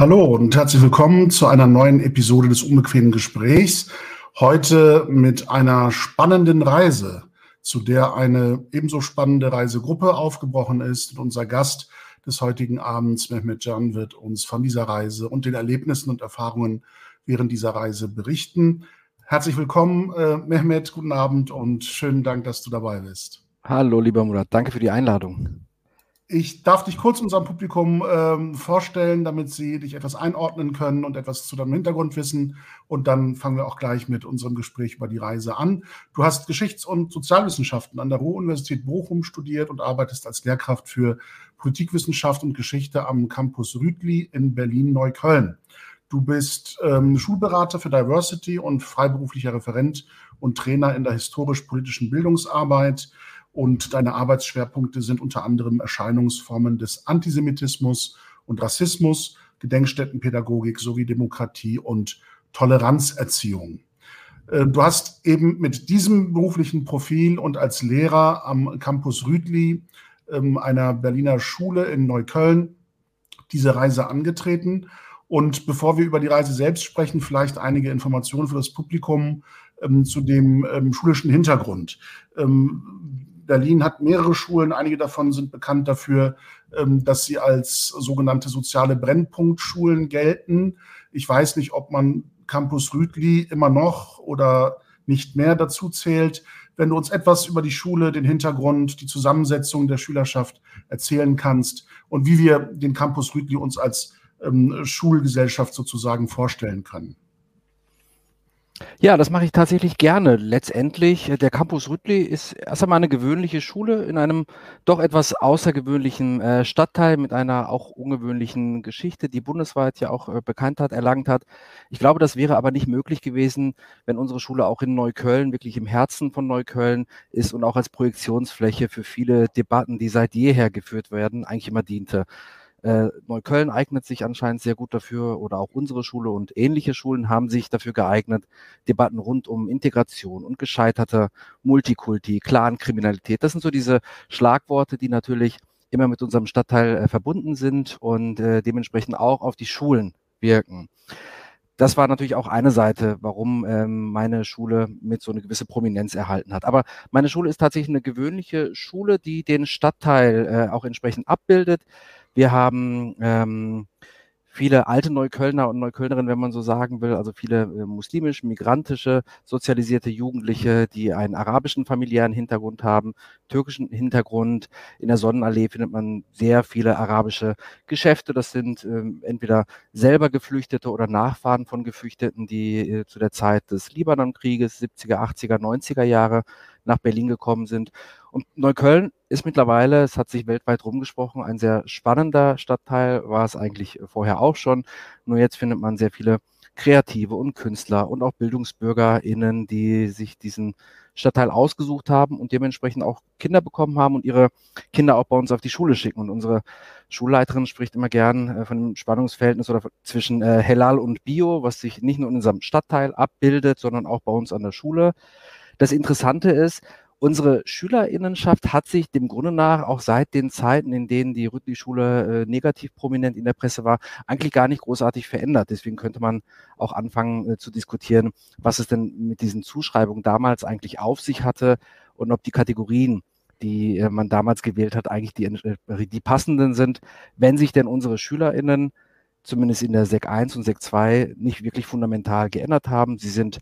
Hallo und herzlich willkommen zu einer neuen Episode des unbequemen Gesprächs. Heute mit einer spannenden Reise, zu der eine ebenso spannende Reisegruppe aufgebrochen ist. Und unser Gast des heutigen Abends, Mehmet Can, wird uns von dieser Reise und den Erlebnissen und Erfahrungen während dieser Reise berichten. Herzlich willkommen, äh, Mehmet, guten Abend und schönen Dank, dass du dabei bist. Hallo, lieber Murat, danke für die Einladung. Ich darf dich kurz unserem Publikum ähm, vorstellen, damit sie dich etwas einordnen können und etwas zu deinem Hintergrund wissen. Und dann fangen wir auch gleich mit unserem Gespräch über die Reise an. Du hast Geschichts- und Sozialwissenschaften an der Ruhr-Universität Bochum studiert und arbeitest als Lehrkraft für Politikwissenschaft und Geschichte am Campus Rütli in Berlin-Neukölln. Du bist ähm, Schulberater für Diversity und freiberuflicher Referent und Trainer in der historisch-politischen Bildungsarbeit. Und deine Arbeitsschwerpunkte sind unter anderem Erscheinungsformen des Antisemitismus und Rassismus, Gedenkstättenpädagogik sowie Demokratie und Toleranzerziehung. Äh, du hast eben mit diesem beruflichen Profil und als Lehrer am Campus Rüdli ähm, einer Berliner Schule in Neukölln diese Reise angetreten. Und bevor wir über die Reise selbst sprechen, vielleicht einige Informationen für das Publikum ähm, zu dem ähm, schulischen Hintergrund. Berlin hat mehrere Schulen. Einige davon sind bekannt dafür, ähm, dass sie als sogenannte soziale Brennpunktschulen gelten. Ich weiß nicht, ob man Campus Rütli immer noch oder nicht mehr dazu zählt. Wenn du uns etwas über die Schule, den Hintergrund, die Zusammensetzung der Schülerschaft erzählen kannst und wie wir den Campus Rütli uns als ähm, Schulgesellschaft sozusagen vorstellen können. Ja, das mache ich tatsächlich gerne. Letztendlich, äh, der Campus Rüttli ist erst einmal eine gewöhnliche Schule in einem doch etwas außergewöhnlichen äh, Stadtteil mit einer auch ungewöhnlichen Geschichte, die bundesweit ja auch äh, Bekanntheit erlangt hat. Ich glaube, das wäre aber nicht möglich gewesen, wenn unsere Schule auch in Neukölln, wirklich im Herzen von Neukölln ist und auch als Projektionsfläche für viele Debatten, die seit jeher geführt werden, eigentlich immer diente. Äh, Neukölln eignet sich anscheinend sehr gut dafür oder auch unsere Schule und ähnliche Schulen haben sich dafür geeignet, Debatten rund um Integration und gescheiterte Multikulti, Clankriminalität. Das sind so diese Schlagworte, die natürlich immer mit unserem Stadtteil äh, verbunden sind und äh, dementsprechend auch auf die Schulen wirken. Das war natürlich auch eine Seite, warum ähm, meine Schule mit so eine gewisse Prominenz erhalten hat. Aber meine Schule ist tatsächlich eine gewöhnliche Schule, die den Stadtteil äh, auch entsprechend abbildet. Wir haben ähm, viele alte Neuköllner und Neuköllnerinnen, wenn man so sagen will, also viele äh, muslimisch, migrantische, sozialisierte Jugendliche, die einen arabischen familiären Hintergrund haben, türkischen Hintergrund. In der Sonnenallee findet man sehr viele arabische Geschäfte. Das sind ähm, entweder selber Geflüchtete oder Nachfahren von Geflüchteten, die äh, zu der Zeit des Libanonkrieges, 70er, 80er, 90er Jahre nach Berlin gekommen sind. Und Neukölln ist mittlerweile, es hat sich weltweit rumgesprochen, ein sehr spannender Stadtteil, war es eigentlich vorher auch schon. Nur jetzt findet man sehr viele Kreative und Künstler und auch BildungsbürgerInnen, die sich diesen Stadtteil ausgesucht haben und dementsprechend auch Kinder bekommen haben und ihre Kinder auch bei uns auf die Schule schicken. Und unsere Schulleiterin spricht immer gern äh, von dem Spannungsverhältnis oder zwischen äh, Helal und Bio, was sich nicht nur in unserem Stadtteil abbildet, sondern auch bei uns an der Schule. Das Interessante ist, unsere Schülerinnenschaft hat sich dem Grunde nach auch seit den Zeiten, in denen die Rüttli-Schule äh, negativ prominent in der Presse war, eigentlich gar nicht großartig verändert. Deswegen könnte man auch anfangen äh, zu diskutieren, was es denn mit diesen Zuschreibungen damals eigentlich auf sich hatte und ob die Kategorien, die äh, man damals gewählt hat, eigentlich die, äh, die passenden sind, wenn sich denn unsere SchülerInnen zumindest in der Sek 1 und Sek 2 nicht wirklich fundamental geändert haben. Sie sind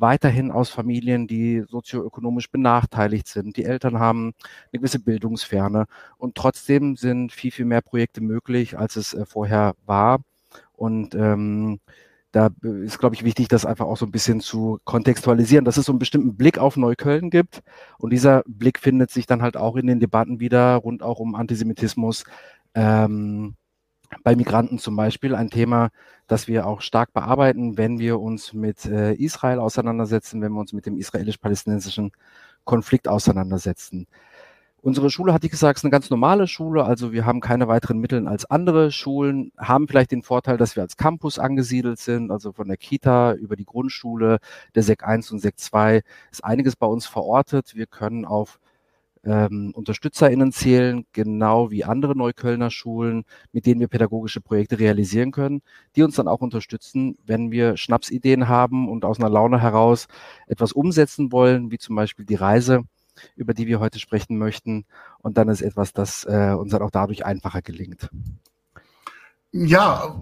weiterhin aus Familien, die sozioökonomisch benachteiligt sind. Die Eltern haben eine gewisse Bildungsferne und trotzdem sind viel, viel mehr Projekte möglich, als es äh, vorher war. Und ähm, da ist, glaube ich, wichtig, das einfach auch so ein bisschen zu kontextualisieren, dass es so einen bestimmten Blick auf Neukölln gibt. Und dieser Blick findet sich dann halt auch in den Debatten wieder rund auch um Antisemitismus, ähm, bei Migranten zum Beispiel ein Thema, das wir auch stark bearbeiten, wenn wir uns mit äh, Israel auseinandersetzen, wenn wir uns mit dem israelisch-palästinensischen Konflikt auseinandersetzen. Unsere Schule, hatte ich gesagt, ist eine ganz normale Schule, also wir haben keine weiteren Mittel als andere Schulen, haben vielleicht den Vorteil, dass wir als Campus angesiedelt sind, also von der Kita über die Grundschule, der SEC 1 und SEC 2 ist einiges bei uns verortet. Wir können auf ähm, UnterstützerInnen zählen, genau wie andere Neuköllner Schulen, mit denen wir pädagogische Projekte realisieren können, die uns dann auch unterstützen, wenn wir Schnapsideen haben und aus einer Laune heraus etwas umsetzen wollen, wie zum Beispiel die Reise, über die wir heute sprechen möchten. Und dann ist etwas, das äh, uns dann auch dadurch einfacher gelingt. Ja,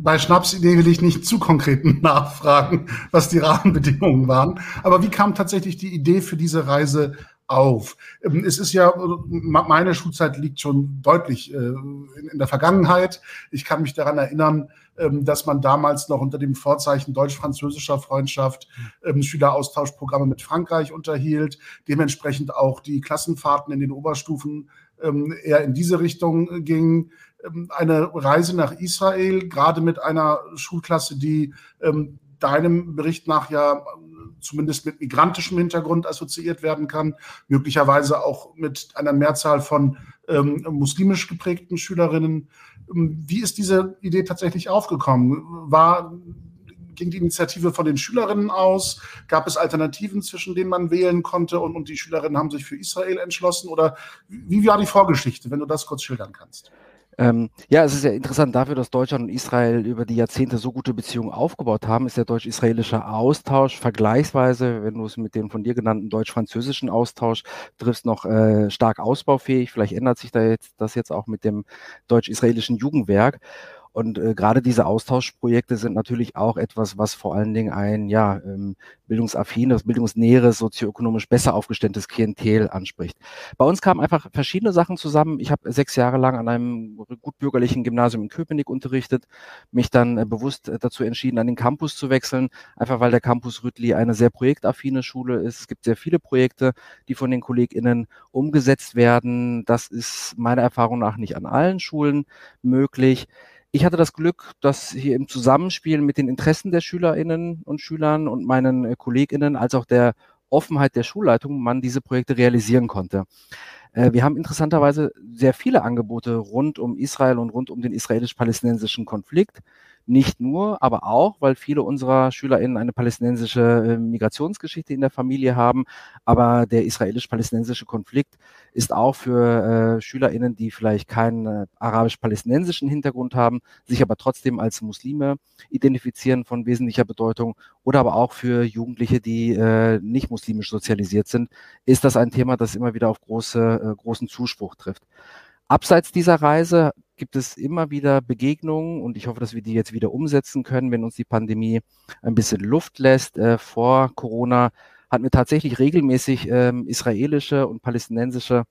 bei Schnapsidee will ich nicht zu konkret nachfragen, was die Rahmenbedingungen waren. Aber wie kam tatsächlich die Idee für diese Reise auf. Ähm, es ist ja, meine Schulzeit liegt schon deutlich äh, in der Vergangenheit. Ich kann mich daran erinnern, ähm, dass man damals noch unter dem Vorzeichen deutsch-französischer Freundschaft ähm, Schüleraustauschprogramme mit Frankreich unterhielt, dementsprechend auch die Klassenfahrten in den Oberstufen eher in diese Richtung gingen. Eine Reise nach Israel, gerade mit einer Schulklasse, die deinem Bericht nach ja zumindest mit migrantischem Hintergrund assoziiert werden kann, möglicherweise auch mit einer Mehrzahl von ähm, muslimisch geprägten Schülerinnen. Ähm, wie ist diese Idee tatsächlich aufgekommen? War ging die Initiative von den Schülerinnen aus? Gab es Alternativen, zwischen denen man wählen konnte und, und die Schülerinnen haben sich für Israel entschlossen? Oder wie war die Vorgeschichte, wenn du das kurz schildern kannst? Ähm, ja, es ist ja interessant dafür, dass Deutschland und Israel über die Jahrzehnte so gute Beziehungen aufgebaut haben, ist der deutsch-israelische Austausch vergleichsweise, wenn du es mit dem von dir genannten deutsch-französischen Austausch triffst, noch äh, stark ausbaufähig. Vielleicht ändert sich da jetzt das jetzt auch mit dem deutsch-israelischen Jugendwerk. Und äh, gerade diese Austauschprojekte sind natürlich auch etwas, was vor allen Dingen ein ja, ähm, bildungsaffines, bildungsnäheres, sozioökonomisch besser aufgestelltes Klientel anspricht. Bei uns kamen einfach verschiedene Sachen zusammen. Ich habe sechs Jahre lang an einem gutbürgerlichen Gymnasium in Köpenick unterrichtet, mich dann äh, bewusst äh, dazu entschieden, an den Campus zu wechseln, einfach weil der Campus Rüttli eine sehr projektaffine Schule ist. Es gibt sehr viele Projekte, die von den KollegInnen umgesetzt werden. Das ist meiner Erfahrung nach nicht an allen Schulen möglich. Ich hatte das Glück, dass hier im Zusammenspiel mit den Interessen der Schülerinnen und Schülern und meinen äh, Kolleginnen als auch der Offenheit der Schulleitung man diese Projekte realisieren konnte. Äh, wir haben interessanterweise sehr viele Angebote rund um Israel und rund um den israelisch-palästinensischen Konflikt. Nicht nur, aber auch, weil viele unserer SchülerInnen eine palästinensische äh, Migrationsgeschichte in der Familie haben. Aber der israelisch-palästinensische Konflikt ist auch für äh, SchülerInnen, die vielleicht keinen äh, arabisch-palästinensischen Hintergrund haben, sich aber trotzdem als Muslime identifizieren von wesentlicher Bedeutung oder aber auch für Jugendliche, die äh, nicht muslimisch sozialisiert sind, ist das ein Thema, das immer wieder auf große, äh, großen Zuspruch trifft. Abseits dieser Reise gibt es immer wieder Begegnungen und ich hoffe, dass wir die jetzt wieder umsetzen können, wenn uns die Pandemie ein bisschen Luft lässt. Äh, vor Corona hatten wir tatsächlich regelmäßig ähm, israelische und palästinensische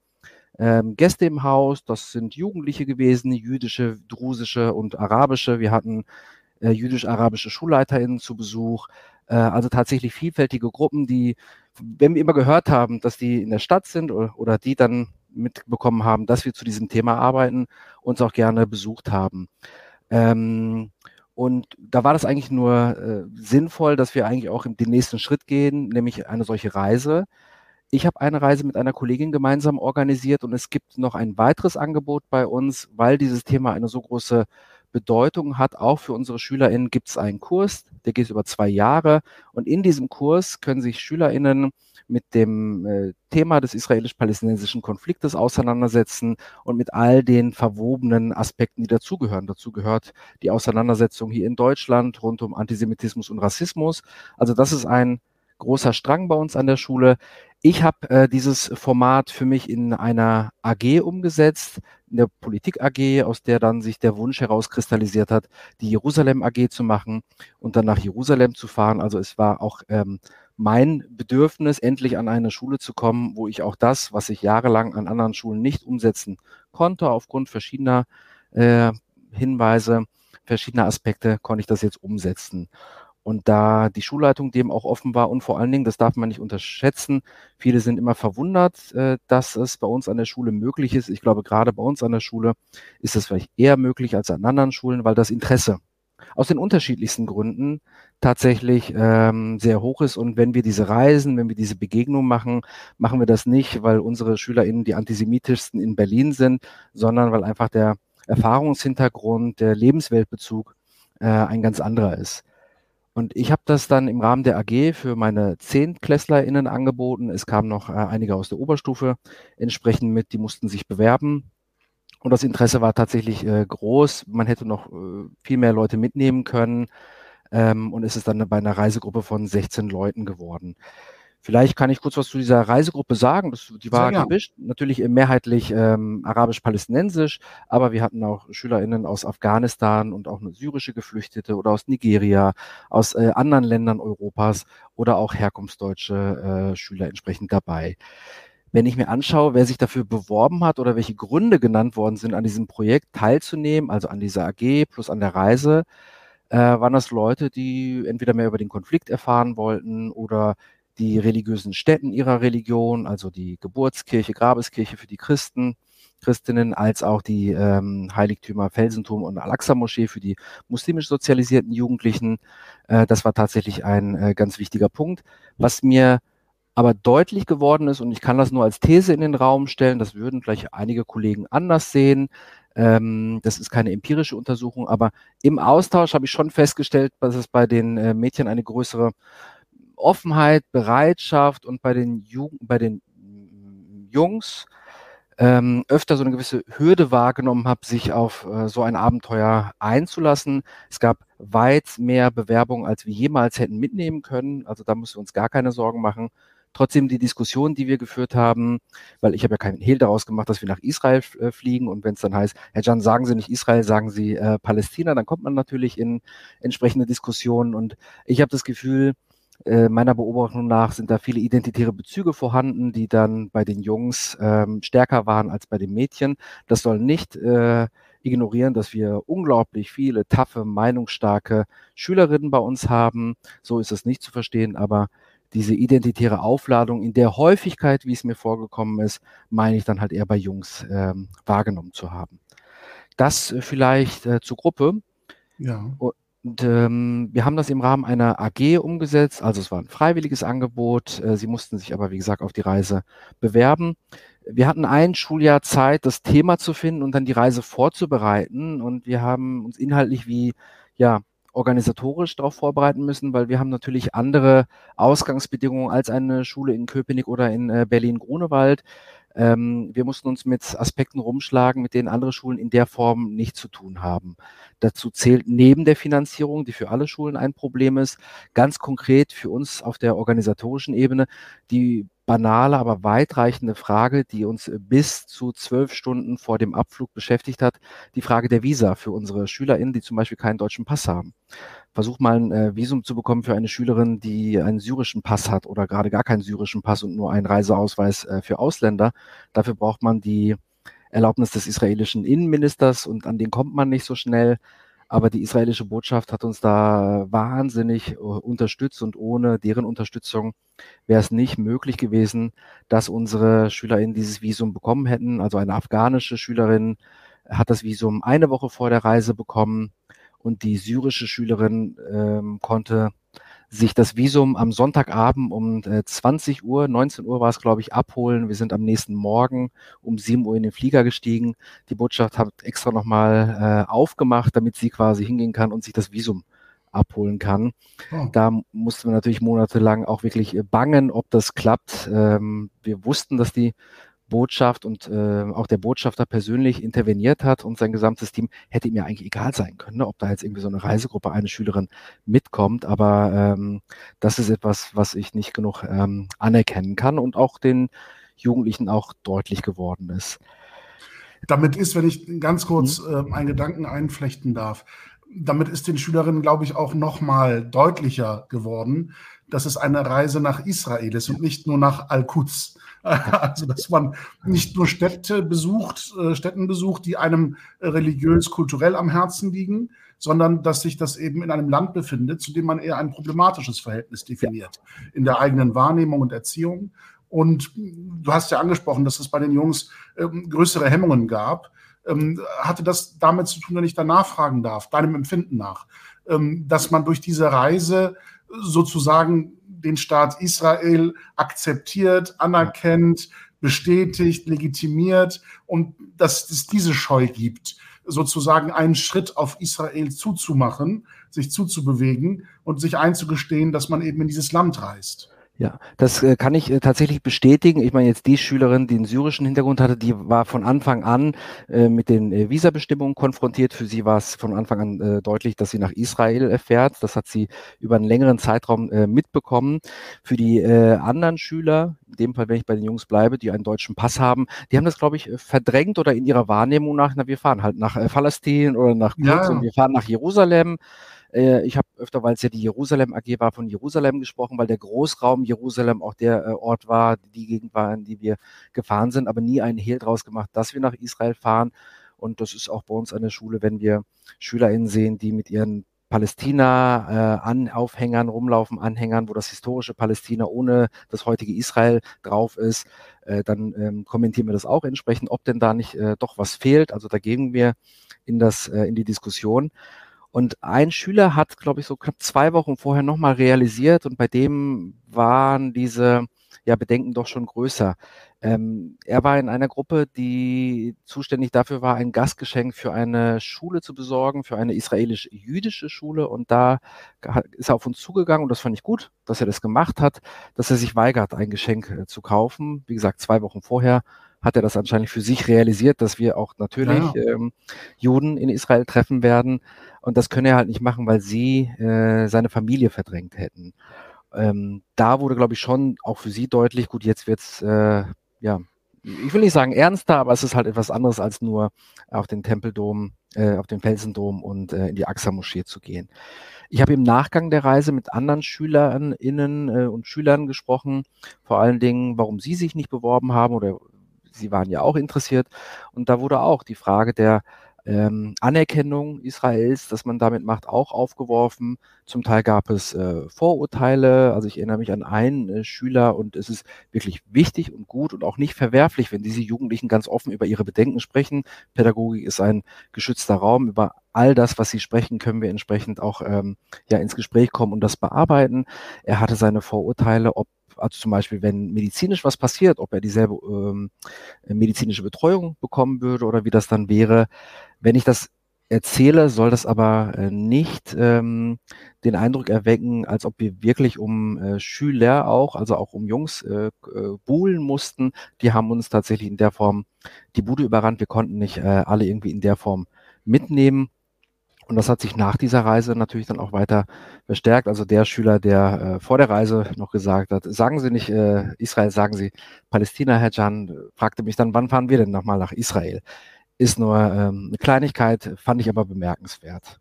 ähm, Gäste im Haus. Das sind Jugendliche gewesen, jüdische, drusische und arabische. Wir hatten äh, jüdisch-arabische SchulleiterInnen zu Besuch. Äh, also tatsächlich vielfältige Gruppen, die, wenn wir immer gehört haben, dass die in der Stadt sind oder, oder die dann mitbekommen haben, dass wir zu diesem Thema arbeiten, uns auch gerne besucht haben. Ähm, und da war das eigentlich nur äh, sinnvoll, dass wir eigentlich auch den nächsten Schritt gehen, nämlich eine solche Reise. Ich habe eine Reise mit einer Kollegin gemeinsam organisiert und es gibt noch ein weiteres Angebot bei uns, weil dieses Thema eine so große Bedeutung hat. Auch für unsere SchülerInnen gibt es einen Kurs, der geht über zwei Jahre. Und in diesem Kurs können sich SchülerInnen mit dem äh, Thema des israelisch-palästinensischen Konfliktes auseinandersetzen und mit all den verwobenen Aspekten, die dazugehören. Dazu gehört die Auseinandersetzung hier in Deutschland rund um Antisemitismus und Rassismus. Also das ist ein großer Strang bei uns an der Schule. Ich habe äh, dieses Format für mich in einer AG umgesetzt, in der Politik AG, aus der dann sich der Wunsch herauskristallisiert hat, die Jerusalem AG zu machen und dann nach Jerusalem zu fahren. Also es war auch ähm, mein Bedürfnis, endlich an eine Schule zu kommen, wo ich auch das, was ich jahrelang an anderen Schulen nicht umsetzen konnte, aufgrund verschiedener äh, Hinweise, verschiedener Aspekte, konnte ich das jetzt umsetzen. Und da die Schulleitung dem auch offen war und vor allen Dingen, das darf man nicht unterschätzen, viele sind immer verwundert, äh, dass es bei uns an der Schule möglich ist. Ich glaube, gerade bei uns an der Schule ist es vielleicht eher möglich als an anderen Schulen, weil das Interesse aus den unterschiedlichsten Gründen tatsächlich ähm, sehr hoch ist. Und wenn wir diese Reisen, wenn wir diese Begegnung machen, machen wir das nicht, weil unsere SchülerInnen die antisemitischsten in Berlin sind, sondern weil einfach der Erfahrungshintergrund, der Lebensweltbezug äh, ein ganz anderer ist. Und ich habe das dann im Rahmen der AG für meine ZehntklässlerInnen angeboten. Es kamen noch äh, einige aus der Oberstufe entsprechend mit, die mussten sich bewerben. Und das Interesse war tatsächlich äh, groß. Man hätte noch äh, viel mehr Leute mitnehmen können. Ähm, und es ist dann bei einer Reisegruppe von 16 Leuten geworden. Vielleicht kann ich kurz was zu dieser Reisegruppe sagen. Das, die war gemischt, natürlich mehrheitlich ähm, arabisch-palästinensisch, aber wir hatten auch SchülerInnen aus Afghanistan und auch eine syrische Geflüchtete oder aus Nigeria, aus äh, anderen Ländern Europas oder auch herkunftsdeutsche äh, Schüler entsprechend dabei. Wenn ich mir anschaue, wer sich dafür beworben hat oder welche Gründe genannt worden sind, an diesem Projekt teilzunehmen, also an dieser AG plus an der Reise, äh, waren das Leute, die entweder mehr über den Konflikt erfahren wollten oder die religiösen Stätten ihrer Religion, also die Geburtskirche, Grabeskirche für die Christen, Christinnen, als auch die ähm, Heiligtümer Felsenturm und Al-Aqsa-Moschee für die muslimisch sozialisierten Jugendlichen. Äh, das war tatsächlich ein äh, ganz wichtiger Punkt. Was mir aber deutlich geworden ist, und ich kann das nur als These in den Raum stellen, das würden vielleicht einige Kollegen anders sehen, ähm, das ist keine empirische Untersuchung, aber im Austausch habe ich schon festgestellt, dass es bei den äh, Mädchen eine größere Offenheit, Bereitschaft und bei den, Jugend, bei den Jungs ähm, öfter so eine gewisse Hürde wahrgenommen habe, sich auf äh, so ein Abenteuer einzulassen. Es gab weit mehr Bewerbungen, als wir jemals hätten mitnehmen können. Also da müssen wir uns gar keine Sorgen machen. Trotzdem die Diskussion, die wir geführt haben, weil ich habe ja keinen Hehl daraus gemacht, dass wir nach Israel äh, fliegen und wenn es dann heißt, Herr Jan, sagen Sie nicht Israel, sagen Sie äh, Palästina, dann kommt man natürlich in entsprechende Diskussionen und ich habe das Gefühl, äh, meiner Beobachtung nach sind da viele identitäre Bezüge vorhanden, die dann bei den Jungs ähm, stärker waren als bei den Mädchen. Das soll nicht äh, ignorieren, dass wir unglaublich viele taffe, meinungsstarke Schülerinnen bei uns haben. So ist es nicht zu verstehen, aber diese identitäre Aufladung in der Häufigkeit, wie es mir vorgekommen ist, meine ich dann halt eher bei Jungs ähm, wahrgenommen zu haben. Das äh, vielleicht äh, zur Gruppe. Ja. Und ähm, wir haben das im Rahmen einer AG umgesetzt. Also es war ein freiwilliges Angebot. Äh, sie mussten sich aber, wie gesagt, auf die Reise bewerben. Wir hatten ein Schuljahr Zeit, das Thema zu finden und dann die Reise vorzubereiten. Und wir haben uns inhaltlich wie, ja, organisatorisch darauf vorbereiten müssen, weil wir haben natürlich andere Ausgangsbedingungen als eine Schule in Köpenick oder in äh, Berlin-Grunewald. Ähm, wir mussten uns mit Aspekten rumschlagen, mit denen andere Schulen in der Form nicht zu tun haben. Dazu zählt neben der Finanzierung, die für alle Schulen ein Problem ist, ganz konkret für uns auf der organisatorischen Ebene die banale, aber weitreichende Frage, die uns bis zu zwölf Stunden vor dem Abflug beschäftigt hat, die Frage der Visa für unsere SchülerInnen, die zum Beispiel keinen deutschen Pass haben versuch mal ein äh, Visum zu bekommen für eine Schülerin, die einen syrischen Pass hat oder gerade gar keinen syrischen Pass und nur einen Reiseausweis äh, für Ausländer. Dafür braucht man die Erlaubnis des israelischen Innenministers und an den kommt man nicht so schnell. Aber die israelische Botschaft hat uns da wahnsinnig äh, unterstützt und ohne deren Unterstützung wäre es nicht möglich gewesen, dass unsere SchülerInnen dieses Visum bekommen hätten. Also eine afghanische Schülerin hat das Visum eine Woche vor der Reise bekommen und die syrische Schülerin ähm, konnte sich das Visum am Sonntagabend um äh, 20 Uhr, 19 Uhr war es, glaube ich, abholen. Wir sind am nächsten Morgen um 7 Uhr in den Flieger gestiegen. Die Botschaft hat extra nochmal äh, aufgemacht, damit sie quasi hingehen kann und sich das Visum abholen kann. Oh. Da mussten wir natürlich monatelang auch wirklich bangen, ob das klappt. Ähm, wir wussten, dass die Botschaft und äh, auch der Botschafter persönlich interveniert hat und sein gesamtes Team, hätte ihm ja eigentlich egal sein können, ne, ob da jetzt irgendwie so eine Reisegruppe, eine Schülerin mitkommt. Aber ähm, das ist etwas, was ich nicht genug ähm, anerkennen kann und auch den Jugendlichen auch deutlich geworden ist. Damit ist, wenn ich ganz kurz äh, einen Gedanken einflechten darf, damit ist den Schülerinnen, glaube ich, auch noch mal deutlicher geworden, dass es eine Reise nach Israel ist und nicht nur nach Al-Quds. Also, dass man nicht nur Städte besucht, äh, Städten besucht, die einem religiös-kulturell am Herzen liegen, sondern dass sich das eben in einem Land befindet, zu dem man eher ein problematisches Verhältnis definiert, in der eigenen Wahrnehmung und Erziehung. Und du hast ja angesprochen, dass es bei den Jungs ähm, größere Hemmungen gab. Ähm, hatte das damit zu tun, wenn ich da nachfragen darf, deinem Empfinden nach, ähm, dass man durch diese Reise sozusagen den Staat Israel akzeptiert, anerkennt, bestätigt, legitimiert und dass es diese Scheu gibt sozusagen einen Schritt auf Israel zuzumachen, sich zuzubewegen und sich einzugestehen, dass man eben in dieses Land reist. Ja, das äh, kann ich äh, tatsächlich bestätigen. Ich meine, jetzt die Schülerin, die einen syrischen Hintergrund hatte, die war von Anfang an äh, mit den äh, Visabestimmungen konfrontiert. Für sie war es von Anfang an äh, deutlich, dass sie nach Israel fährt. Das hat sie über einen längeren Zeitraum äh, mitbekommen. Für die äh, anderen Schüler, in dem Fall, wenn ich bei den Jungs bleibe, die einen deutschen Pass haben, die haben das, glaube ich, verdrängt oder in ihrer Wahrnehmung nach, na, wir fahren halt nach äh, Palästin oder nach Quds ja. und wir fahren nach Jerusalem. Äh, ich habe öfter, weil es ja die Jerusalem AG war, von Jerusalem gesprochen, weil der Großraum Jerusalem auch der äh, Ort war, die Gegend war, in die wir gefahren sind, aber nie einen Hehl draus gemacht, dass wir nach Israel fahren. Und das ist auch bei uns an der Schule, wenn wir SchülerInnen sehen, die mit ihren Palästina-Aufhängern äh, rumlaufen, Anhängern, wo das historische Palästina ohne das heutige Israel drauf ist, äh, dann ähm, kommentieren wir das auch entsprechend, ob denn da nicht äh, doch was fehlt. Also da gehen wir in das äh, in die Diskussion. Und ein Schüler hat, glaube ich, so knapp zwei Wochen vorher nochmal realisiert und bei dem waren diese ja, Bedenken doch schon größer. Ähm, er war in einer Gruppe, die zuständig dafür war, ein Gastgeschenk für eine Schule zu besorgen, für eine israelisch-jüdische Schule. Und da ist er auf uns zugegangen und das fand ich gut, dass er das gemacht hat, dass er sich weigert, ein Geschenk äh, zu kaufen. Wie gesagt, zwei Wochen vorher hat er das anscheinend für sich realisiert, dass wir auch natürlich ja. ähm, Juden in Israel treffen werden. Und das könne er halt nicht machen, weil sie äh, seine Familie verdrängt hätten. Ähm, da wurde, glaube ich, schon auch für sie deutlich, gut, jetzt wird's äh, ja, ich will nicht sagen ernster, aber es ist halt etwas anderes als nur auf den Tempeldom, äh, auf den Felsendom und äh, in die Aqsa-Moschee zu gehen. Ich habe im Nachgang der Reise mit anderen SchülerInnen äh, und Schülern gesprochen, vor allen Dingen, warum sie sich nicht beworben haben oder Sie waren ja auch interessiert. Und da wurde auch die Frage der ähm, Anerkennung Israels, dass man damit macht, auch aufgeworfen. Zum Teil gab es äh, Vorurteile. Also ich erinnere mich an einen äh, Schüler und es ist wirklich wichtig und gut und auch nicht verwerflich, wenn diese Jugendlichen ganz offen über ihre Bedenken sprechen. Pädagogik ist ein geschützter Raum. Über all das, was sie sprechen, können wir entsprechend auch ähm, ja ins Gespräch kommen und das bearbeiten. Er hatte seine Vorurteile, ob also zum Beispiel, wenn medizinisch was passiert, ob er dieselbe ähm, medizinische Betreuung bekommen würde oder wie das dann wäre. Wenn ich das erzähle, soll das aber äh, nicht ähm, den Eindruck erwecken, als ob wir wirklich um äh, Schüler auch, also auch um Jungs äh, äh, buhlen mussten. Die haben uns tatsächlich in der Form die Bude überrannt. Wir konnten nicht äh, alle irgendwie in der Form mitnehmen. Und das hat sich nach dieser Reise natürlich dann auch weiter verstärkt. Also der Schüler, der äh, vor der Reise noch gesagt hat, sagen Sie nicht äh, Israel, sagen Sie Palästina, Herr Can, fragte mich dann, wann fahren wir denn nochmal nach Israel? Ist nur ähm, eine Kleinigkeit, fand ich aber bemerkenswert.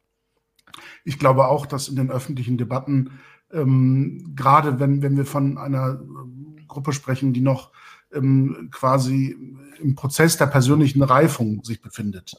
Ich glaube auch, dass in den öffentlichen Debatten, ähm, gerade wenn, wenn wir von einer Gruppe sprechen, die noch ähm, quasi im Prozess der persönlichen Reifung sich befindet,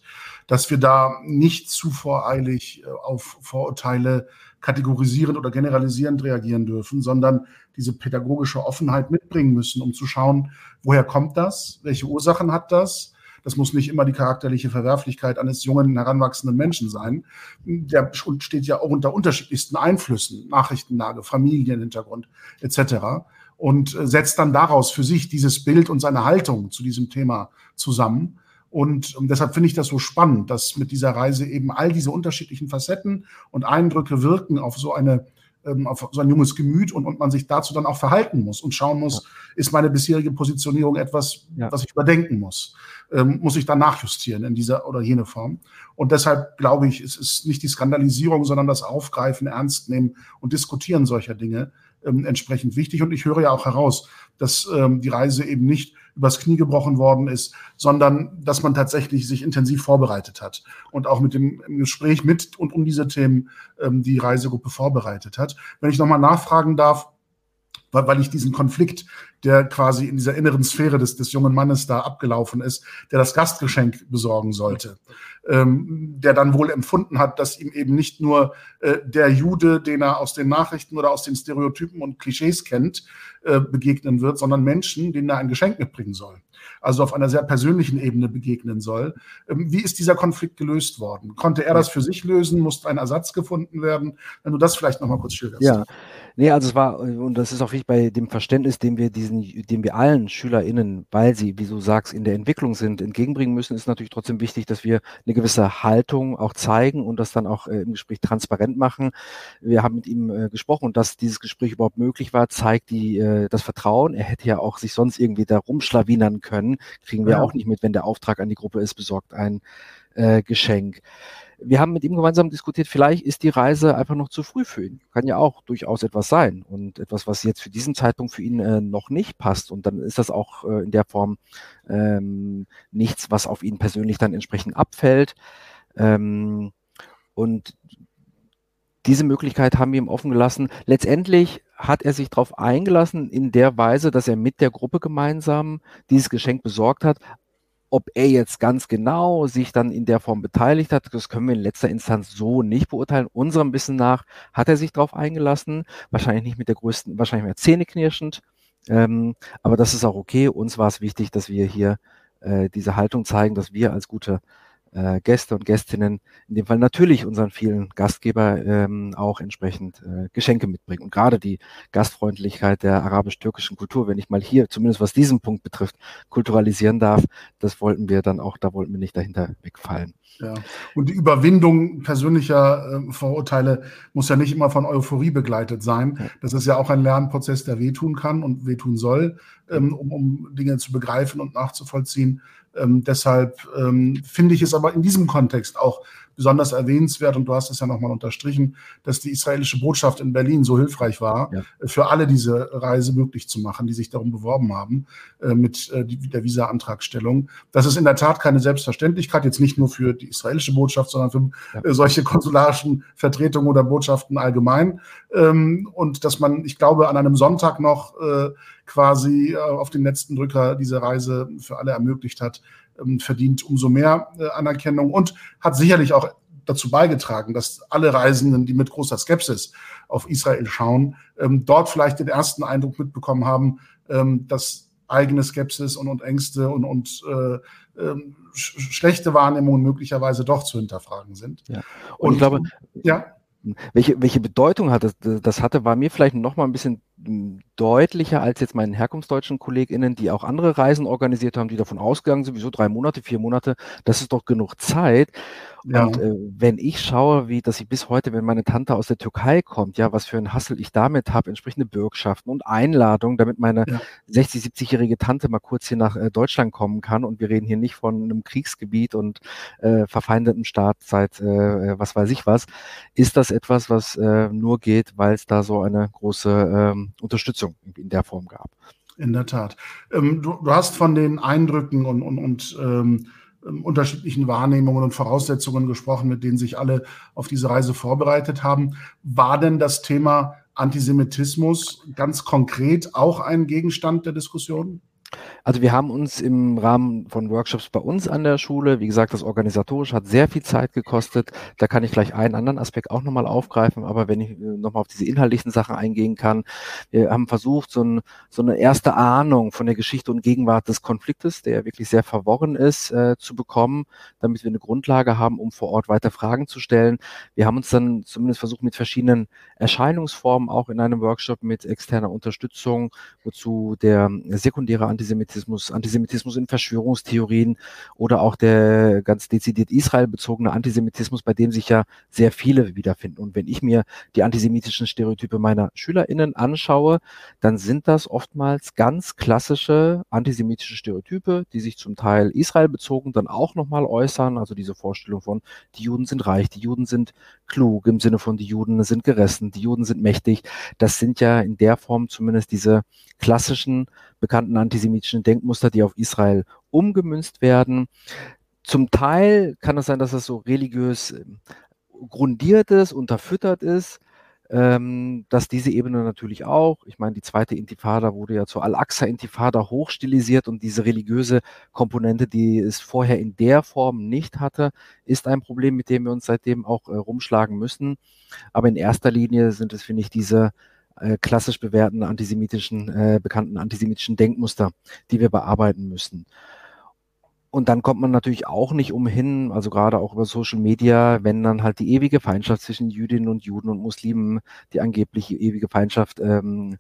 dass wir da nicht zu voreilig äh, auf Vorurteile kategorisierend oder generalisierend reagieren dürfen, sondern diese pädagogische Offenheit mitbringen müssen, um zu schauen, woher kommt das, welche Ursachen hat das. Das muss nicht immer die charakterliche Verwerflichkeit eines jungen, heranwachsenden Menschen sein. Der steht ja auch unter unterschiedlichsten Einflüssen, Nachrichtenlage, Familienhintergrund etc und setzt dann daraus für sich dieses Bild und seine Haltung zu diesem Thema zusammen. Und, und deshalb finde ich das so spannend, dass mit dieser Reise eben all diese unterschiedlichen Facetten und Eindrücke wirken auf so eine ähm, auf so ein junges Gemüt und, und man sich dazu dann auch verhalten muss und schauen muss, ja. ist meine bisherige Positionierung etwas, ja. was ich überdenken muss? Ähm, muss ich dann nachjustieren in dieser oder jene Form? Und deshalb glaube ich, es ist nicht die Skandalisierung, sondern das Aufgreifen, Ernst nehmen und Diskutieren solcher Dinge, ähm, entsprechend wichtig. Und ich höre ja auch heraus, dass ähm, die Reise eben nicht übers Knie gebrochen worden ist, sondern dass man tatsächlich sich intensiv vorbereitet hat und auch mit dem Gespräch mit und um diese Themen ähm, die Reisegruppe vorbereitet hat. Wenn ich nochmal nachfragen darf, weil, weil ich diesen Konflikt, der quasi in dieser inneren Sphäre des, des jungen Mannes da abgelaufen ist, der das Gastgeschenk besorgen sollte, ähm, der dann wohl empfunden hat, dass ihm eben nicht nur äh, der Jude, den er aus den Nachrichten oder aus den Stereotypen und Klischees kennt, äh, begegnen wird, sondern Menschen, denen er ein Geschenk mitbringen soll. Also auf einer sehr persönlichen Ebene begegnen soll. Ähm, wie ist dieser Konflikt gelöst worden? Konnte er das für sich lösen? Musste ein Ersatz gefunden werden? Wenn du das vielleicht noch mal kurz schilderst. Ja, Nee, also es war, und das ist auch wichtig bei dem Verständnis, dem wir diesen, dem wir allen SchülerInnen, weil sie, wie du sagst, in der Entwicklung sind, entgegenbringen müssen, ist natürlich trotzdem wichtig, dass wir eine gewisse Haltung auch zeigen und das dann auch äh, im Gespräch transparent machen. Wir haben mit ihm äh, gesprochen und dass dieses Gespräch überhaupt möglich war, zeigt die, äh, das Vertrauen. Er hätte ja auch sich sonst irgendwie da rumschlawinern können. Kriegen wir ja. auch nicht mit, wenn der Auftrag an die Gruppe ist, besorgt ein äh, Geschenk wir haben mit ihm gemeinsam diskutiert, vielleicht ist die Reise einfach noch zu früh für ihn. Kann ja auch durchaus etwas sein und etwas, was jetzt für diesen Zeitpunkt für ihn äh, noch nicht passt. Und dann ist das auch äh, in der Form ähm, nichts, was auf ihn persönlich dann entsprechend abfällt. Ähm, und diese Möglichkeit haben wir ihm offen gelassen. Letztendlich hat er sich darauf eingelassen in der Weise, dass er mit der Gruppe gemeinsam dieses Geschenk besorgt hat, ob er jetzt ganz genau sich dann in der Form beteiligt hat, das können wir in letzter Instanz so nicht beurteilen. Unserem Wissen nach hat er sich darauf eingelassen, wahrscheinlich nicht mit der größten, wahrscheinlich mehr zähneknirschend. Ähm, aber das ist auch okay. Uns war es wichtig, dass wir hier äh, diese Haltung zeigen, dass wir als gute äh, Gäste und Gästinnen, in dem Fall natürlich unseren vielen Gastgeber ähm, auch entsprechend äh, Geschenke mitbringen. Und gerade die Gastfreundlichkeit der arabisch-türkischen Kultur, wenn ich mal hier, zumindest was diesen Punkt betrifft, kulturalisieren darf, das wollten wir dann auch, da wollten wir nicht dahinter wegfallen. Ja. Und die Überwindung persönlicher äh, Vorurteile muss ja nicht immer von Euphorie begleitet sein. Das ist ja auch ein Lernprozess, der wehtun kann und wehtun soll, ähm, um, um Dinge zu begreifen und nachzuvollziehen. Ähm, deshalb ähm, finde ich es aber in diesem Kontext auch besonders erwähnenswert, und du hast es ja nochmal unterstrichen, dass die israelische Botschaft in Berlin so hilfreich war, ja. Äh, für alle diese Reise möglich zu machen, die sich darum beworben haben, äh, mit äh, der Visa-Antragstellung. Das ist in der Tat keine Selbstverständlichkeit, jetzt nicht nur für die israelische Botschaft, sondern für ja. solche konsularischen Vertretungen oder Botschaften allgemein. Ähm, und dass man, ich glaube, an einem Sonntag noch quasi auf den letzten Drücker diese Reise für alle ermöglicht hat, verdient umso mehr äh, Anerkennung und hat sicherlich auch dazu beigetragen, dass alle Reisenden, die mit großer Skepsis auf Israel schauen, ähm, dort vielleicht den ersten Eindruck mitbekommen haben, ähm, dass eigene Skepsis und, und Ängste und, und äh, ähm, sch schlechte Wahrnehmungen möglicherweise doch zu hinterfragen sind. Ja. Und, und ich glaube, ja. Welche, welche Bedeutung hat das, das hatte, war mir vielleicht noch mal ein bisschen deutlicher als jetzt meinen herkunftsdeutschen KollegInnen, die auch andere Reisen organisiert haben, die davon ausgegangen sind, wieso drei Monate, vier Monate, das ist doch genug Zeit. Ja. Und äh, wenn ich schaue, wie, dass ich bis heute, wenn meine Tante aus der Türkei kommt, ja, was für ein Hassel ich damit habe, entsprechende Bürgschaften und Einladungen, damit meine ja. 60, 70-jährige Tante mal kurz hier nach äh, Deutschland kommen kann. Und wir reden hier nicht von einem Kriegsgebiet und äh, verfeindeten Staat seit äh, äh was weiß ich was, ist das etwas, was äh, nur geht, weil es da so eine große ähm, Unterstützung in der Form gab. In der Tat. Ähm, du, du, hast von den Eindrücken und, und, und ähm, unterschiedlichen Wahrnehmungen und Voraussetzungen gesprochen, mit denen sich alle auf diese Reise vorbereitet haben. War denn das Thema Antisemitismus ganz konkret auch ein Gegenstand der Diskussion? Also wir haben uns im Rahmen von Workshops bei uns an der Schule, wie gesagt, das organisatorisch hat sehr viel Zeit gekostet. Da kann ich gleich einen anderen Aspekt auch nochmal aufgreifen, aber wenn ich äh, nochmal auf diese inhaltlichen Sachen eingehen kann, wir haben versucht, so, ein, so, eine erste Ahnung von der Geschichte und Gegenwart des Konfliktes, der ja wirklich sehr verworren ist, äh, zu bekommen, damit wir eine Grundlage haben, um vor Ort weiter Fragen zu stellen. Wir haben uns dann zumindest versucht, mit verschiedenen Erscheinungsformen auch in einem Workshop mit externer Unterstützung, wozu der sekundäre Antisemitismus Antisemitismus, Antisemitismus in Verschwörungstheorien oder auch der ganz dezidiert Israel-bezogene Antisemitismus, bei dem sich ja sehr viele wiederfinden. Und wenn ich mir die antisemitischen Stereotype meiner SchülerInnen anschaue, dann sind das oftmals ganz klassische antisemitische Stereotype, die sich zum Teil Israel bezogen dann auch nochmal äußern. Also diese Vorstellung von, die Juden sind reich, die Juden sind klug im Sinne von, die Juden sind gerissen, die Juden sind mächtig. Das sind ja in der Form zumindest diese klassischen bekannten antisemitischen Denkmuster, die auf Israel umgemünzt werden. Zum Teil kann es sein, dass das so religiös ähm, grundiert ist, unterfüttert ist, ähm, dass diese Ebene natürlich auch, ich meine, die zweite Intifada wurde ja zur Al-Aqsa-Intifada hochstilisiert und diese religiöse Komponente, die es vorher in der Form nicht hatte, ist ein Problem, mit dem wir uns seitdem auch äh, rumschlagen müssen. Aber in erster Linie sind es, finde ich, diese äh, klassisch bewährten antisemitischen, äh, bekannten antisemitischen Denkmuster, die wir bearbeiten müssen. und dann kommt man natürlich auch nicht umhin, also gerade auch über Social Media, wenn dann halt die ewige Feindschaft zwischen Jüdinnen und Juden und Muslimen, die angebliche ewige Feindschaft ähm,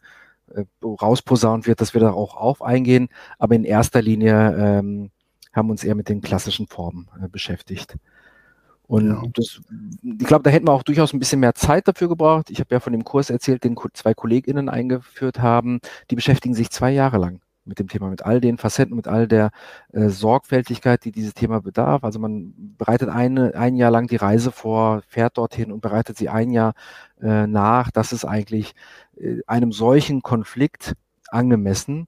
äh, rausposaunt wird, dass wir da auch auf eingehen. Aber in erster Linie ähm, haben uns eher mit den klassischen Formen äh, beschäftigt. Und ja. das, ich glaube, da hätten wir auch durchaus ein bisschen mehr Zeit dafür gebraucht. Ich habe ja von dem Kurs erzählt, den zwei KollegInnen eingeführt haben. Die beschäftigen sich zwei Jahre lang mit dem Thema, mit all den Facetten, mit all der äh, Sorgfältigkeit, die dieses Thema bedarf. Also man bereitet eine, ein Jahr lang die Reise vor, fährt dorthin und bereitet sie ein Jahr äh, nach. Das ist eigentlich äh, einem solchen Konflikt angemessen.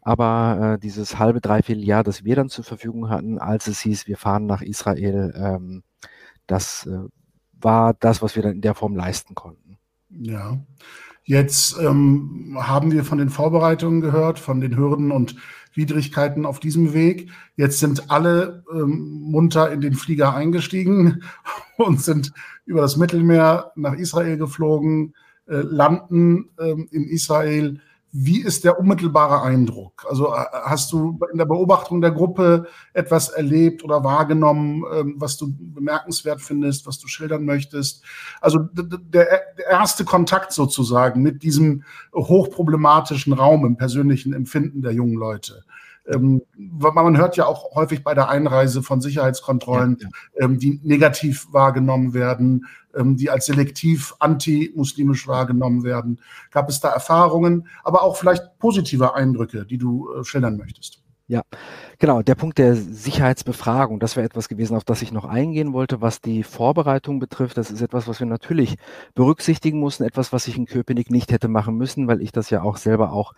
Aber äh, dieses halbe, dreiviertel Jahr, das wir dann zur Verfügung hatten, als es hieß, wir fahren nach Israel, ähm, das äh, war das, was wir dann in der Form leisten konnten. Ja. Jetzt ähm, haben wir von den Vorbereitungen gehört, von den Hürden und Widrigkeiten auf diesem Weg. Jetzt sind alle ähm, munter in den Flieger eingestiegen und sind über das Mittelmeer nach Israel geflogen, äh, landen ähm, in Israel. Wie ist der unmittelbare Eindruck? Also äh, hast du in der Beobachtung der Gruppe etwas erlebt oder wahrgenommen, ähm, was du bemerkenswert findest, was du schildern möchtest? Also der, erste Kontakt sozusagen mit diesem hochproblematischen Raum im persönlichen Empfinden der jungen Leute. Ähm, man hört ja auch häufig bei der Einreise von Sicherheitskontrollen, ja, ja. Ähm, die negativ wahrgenommen werden, ähm, die als selektiv anti-muslimisch wahrgenommen werden. Gab es da Erfahrungen, aber auch vielleicht positive Eindrücke, die du äh, schildern möchtest? Ja, genau. Der Punkt der Sicherheitsbefragung, das wäre etwas gewesen, auf das ich noch eingehen wollte, was die Vorbereitung betrifft. Das ist etwas, was wir natürlich berücksichtigen mussten, etwas, was ich in Köpenick nicht hätte machen müssen, weil ich das ja auch selber auch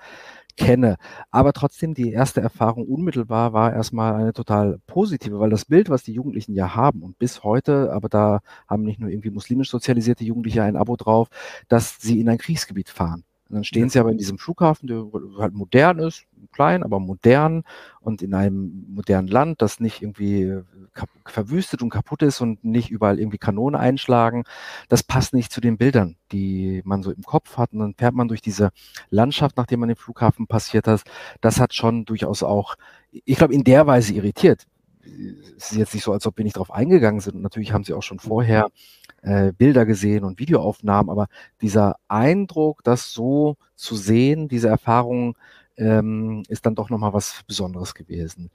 kenne. Aber trotzdem, die erste Erfahrung unmittelbar war erstmal eine total positive, weil das Bild, was die Jugendlichen ja haben und bis heute, aber da haben nicht nur irgendwie muslimisch sozialisierte Jugendliche ein Abo drauf, dass sie in ein Kriegsgebiet fahren. Und dann stehen sie aber in diesem Flughafen, der halt modern ist, klein, aber modern und in einem modernen Land, das nicht irgendwie verwüstet und kaputt ist und nicht überall irgendwie Kanonen einschlagen. Das passt nicht zu den Bildern, die man so im Kopf hat. Und dann fährt man durch diese Landschaft, nachdem man den Flughafen passiert hat. Das hat schon durchaus auch, ich glaube, in der Weise irritiert. Es ist jetzt nicht so, als ob wir nicht darauf eingegangen sind. Und natürlich haben sie auch schon vorher äh, Bilder gesehen und Videoaufnahmen, aber dieser Eindruck, das so zu sehen, diese Erfahrung, ähm, ist dann doch nochmal was Besonderes gewesen.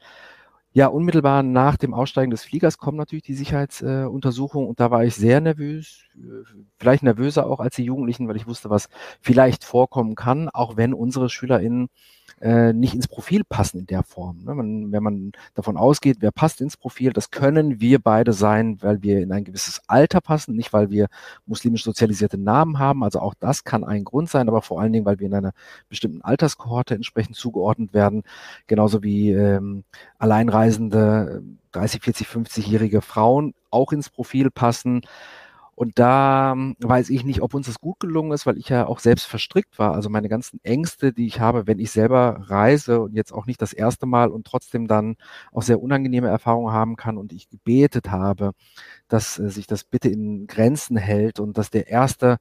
Ja, unmittelbar nach dem Aussteigen des Fliegers kommt natürlich die Sicherheitsuntersuchung äh, und da war ich sehr nervös, äh, vielleicht nervöser auch als die Jugendlichen, weil ich wusste, was vielleicht vorkommen kann, auch wenn unsere SchülerInnen äh, nicht ins Profil passen in der Form. Ne? Man, wenn man davon ausgeht, wer passt ins Profil, das können wir beide sein, weil wir in ein gewisses Alter passen, nicht weil wir muslimisch sozialisierte Namen haben. Also auch das kann ein Grund sein, aber vor allen Dingen, weil wir in einer bestimmten Alterskohorte entsprechend zugeordnet werden, genauso wie ähm, alleinreisende 30, 40, 50-jährige Frauen auch ins Profil passen. Und da hm, weiß ich nicht, ob uns das gut gelungen ist, weil ich ja auch selbst verstrickt war. Also meine ganzen Ängste, die ich habe, wenn ich selber reise und jetzt auch nicht das erste Mal und trotzdem dann auch sehr unangenehme Erfahrungen haben kann und ich gebetet habe, dass äh, sich das bitte in Grenzen hält und dass der erste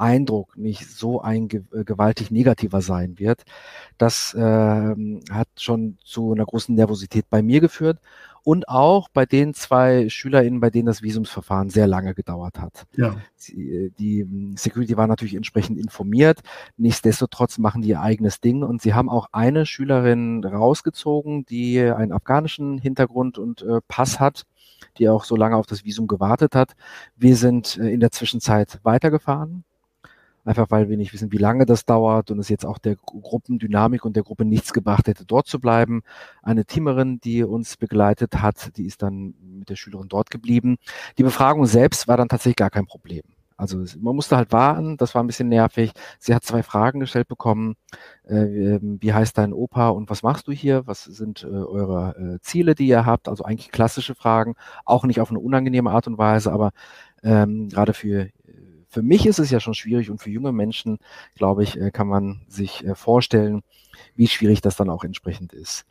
Eindruck nicht so ein äh, gewaltig negativer sein wird. Das äh, hat schon zu einer großen Nervosität bei mir geführt und auch bei den zwei SchülerInnen, bei denen das Visumsverfahren sehr lange gedauert hat. Ja. Die, die hm, Security war natürlich entsprechend informiert. Nichtsdestotrotz machen die ihr eigenes Ding und sie haben auch eine Schülerin rausgezogen, die einen afghanischen Hintergrund und äh, Pass hat die auch so lange auf das Visum gewartet hat. Wir sind äh, in der Zwischenzeit weitergefahren einfach weil wir nicht wissen, wie lange das dauert und es jetzt auch der Gruppendynamik und der Gruppe nichts gebracht hätte, dort zu bleiben. Eine Teamerin, die uns begleitet hat, die ist dann mit der Schülerin dort geblieben. Die Befragung selbst war dann tatsächlich gar kein Problem. Also man musste halt warten, das war ein bisschen nervig. Sie hat zwei Fragen gestellt bekommen. Äh, wie heißt dein Opa und was machst du hier? Was sind äh, eure äh, Ziele, die ihr habt? Also eigentlich klassische Fragen, auch nicht auf eine unangenehme Art und Weise, aber ähm, gerade für für mich ist es ja schon schwierig und für junge Menschen, glaube ich, äh, kann man sich äh, vorstellen, wie schwierig das dann auch entsprechend ist.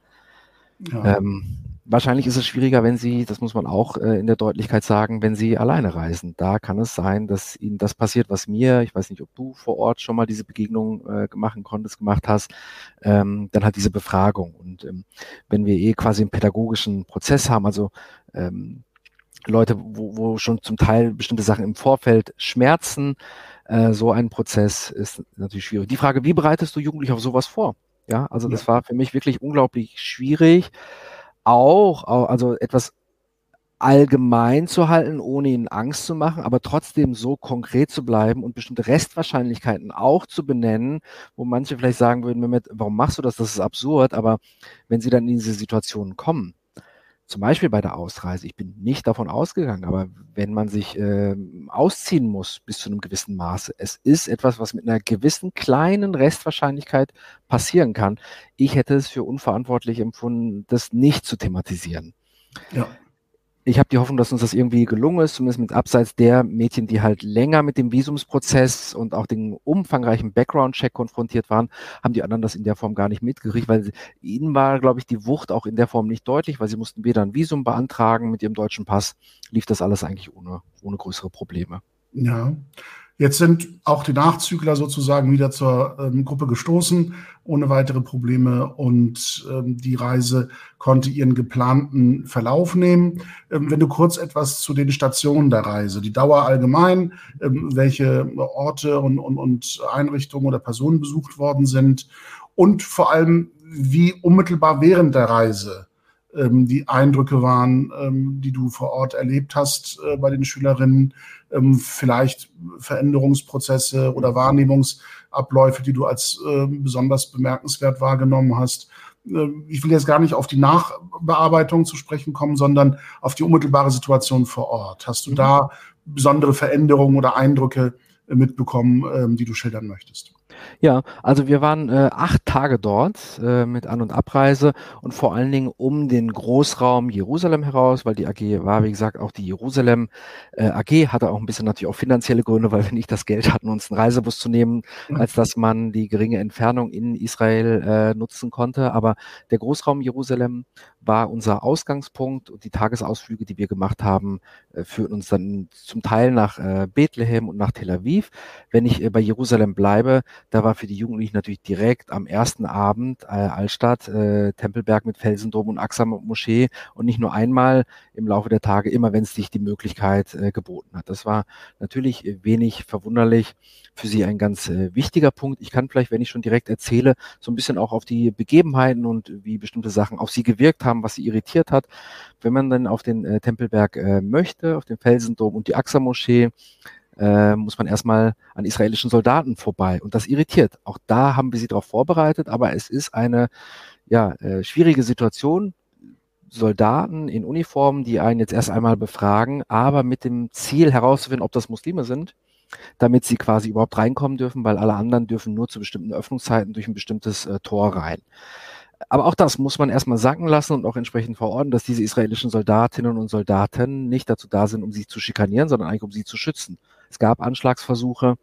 Ja. Ähm, wahrscheinlich ist es schwieriger, wenn Sie, das muss man auch äh, in der Deutlichkeit sagen, wenn Sie alleine reisen. Da kann es sein, dass Ihnen das passiert, was mir, ich weiß nicht, ob du vor Ort schon mal diese Begegnung äh, machen konntest, gemacht hast, ähm, dann hat diese Befragung. Und ähm, wenn wir eh quasi einen pädagogischen Prozess haben, also ähm, Leute, wo, wo schon zum Teil bestimmte Sachen im Vorfeld schmerzen, äh, so ein Prozess ist natürlich schwierig. Die Frage, wie bereitest du Jugendliche auf sowas vor? Ja, also das war für mich wirklich unglaublich schwierig auch, also etwas allgemein zu halten, ohne ihnen Angst zu machen, aber trotzdem so konkret zu bleiben und bestimmte Restwahrscheinlichkeiten auch zu benennen, wo manche vielleicht sagen würden, Mehmet, warum machst du das? Das ist absurd. Aber wenn sie dann in diese Situationen kommen, zum Beispiel bei der Ausreise, ich bin nicht davon ausgegangen, aber wenn man sich äh, ausziehen muss bis zu einem gewissen Maße, es ist etwas, was mit einer gewissen kleinen Restwahrscheinlichkeit passieren kann. Ich hätte es für unverantwortlich empfunden, das nicht zu thematisieren. Ja ich habe die Hoffnung, dass uns das irgendwie gelungen ist, zumindest mit abseits der Mädchen, die halt länger mit dem Visumsprozess und auch den umfangreichen Background-Check konfrontiert waren, haben die anderen das in der Form gar nicht mitgekriegt, weil ihnen war, glaube ich, die Wucht auch in der Form nicht deutlich, weil sie mussten weder ein Visum beantragen mit ihrem deutschen Pass, lief das alles eigentlich ohne, ohne größere Probleme. Ja, Jetzt sind auch die Nachzügler sozusagen wieder zur ähm, Gruppe gestoßen, ohne weitere Probleme. Und ähm, die Reise konnte ihren geplanten Verlauf nehmen. Ähm, wenn du kurz etwas zu den Stationen der Reise, die Dauer allgemein, ähm, welche Orte und, und, und Einrichtungen oder Personen besucht worden sind und vor allem, wie unmittelbar während der Reise ähm, die Eindrücke waren, ähm, die du vor Ort erlebt hast äh, bei den Schülerinnen, ähm, vielleicht Veränderungsprozesse oder Wahrnehmungsabläufe, die du als äh, besonders bemerkenswert wahrgenommen hast. Äh, ich will jetzt gar nicht auf die Nachbearbeitung zu sprechen kommen, sondern auf die unmittelbare Situation vor Ort. Hast du mhm. da besondere Veränderungen oder Eindrücke mitbekommen, ähm, die du schildern möchtest? Ja, also wir waren äh, acht Tage dort äh, mit An- und Abreise und vor allen Dingen um den Großraum Jerusalem heraus, weil die AG war, wie gesagt, auch die Jerusalem äh, AG, hatte auch ein bisschen natürlich auch finanzielle Gründe, weil wir nicht das Geld hatten, uns einen Reisebus zu nehmen, als dass man die geringe Entfernung in Israel äh, nutzen konnte. Aber der Großraum Jerusalem war unser Ausgangspunkt und die Tagesausflüge, die wir gemacht haben, äh, führten uns dann zum Teil nach äh, Bethlehem und nach Tel Aviv. Wenn ich äh, bei Jerusalem bleibe, da war für die Jugendlichen natürlich direkt am ersten Abend äh, Altstadt, äh, Tempelberg mit Felsendom und Axam Moschee und nicht nur einmal im Laufe der Tage, immer wenn es sich die Möglichkeit äh, geboten hat. Das war natürlich wenig verwunderlich, für sie ein ganz äh, wichtiger Punkt. Ich kann vielleicht, wenn ich schon direkt erzähle, so ein bisschen auch auf die Begebenheiten und wie bestimmte Sachen auf sie gewirkt haben, was sie irritiert hat. Wenn man dann auf den äh, Tempelberg äh, möchte, auf den Felsendom und die Axam Moschee, äh, muss man erstmal an israelischen Soldaten vorbei. Und das irritiert. Auch da haben wir sie darauf vorbereitet, aber es ist eine ja, äh, schwierige Situation. Soldaten in Uniformen, die einen jetzt erst einmal befragen, aber mit dem Ziel herauszufinden, ob das Muslime sind, damit sie quasi überhaupt reinkommen dürfen, weil alle anderen dürfen nur zu bestimmten Öffnungszeiten durch ein bestimmtes äh, Tor rein. Aber auch das muss man erstmal sacken lassen und auch entsprechend verordnen, dass diese israelischen Soldatinnen und Soldaten nicht dazu da sind, um sie zu schikanieren, sondern eigentlich um sie zu schützen. Es gab Anschlagsversuche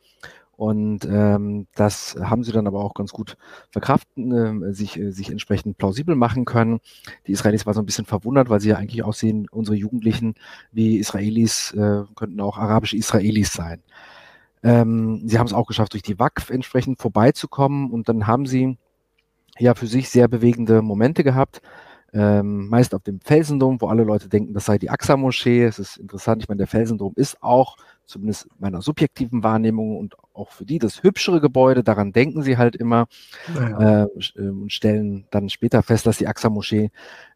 und ähm, das haben sie dann aber auch ganz gut verkraften, äh, sich, äh, sich entsprechend plausibel machen können. Die Israelis waren so ein bisschen verwundert, weil sie ja eigentlich aussehen, unsere Jugendlichen wie Israelis äh, könnten auch arabische Israelis sein. Ähm, sie haben es auch geschafft, durch die WAKF entsprechend vorbeizukommen und dann haben sie ja für sich sehr bewegende Momente gehabt ähm, meist auf dem Felsendom, wo alle Leute denken, das sei die Axa-Moschee. Es ist interessant, ich meine, der Felsendom ist auch, zumindest meiner subjektiven Wahrnehmung und auch für die das hübschere Gebäude, daran denken sie halt immer ja. äh, äh und stellen dann später fest, dass die Axa-Moschee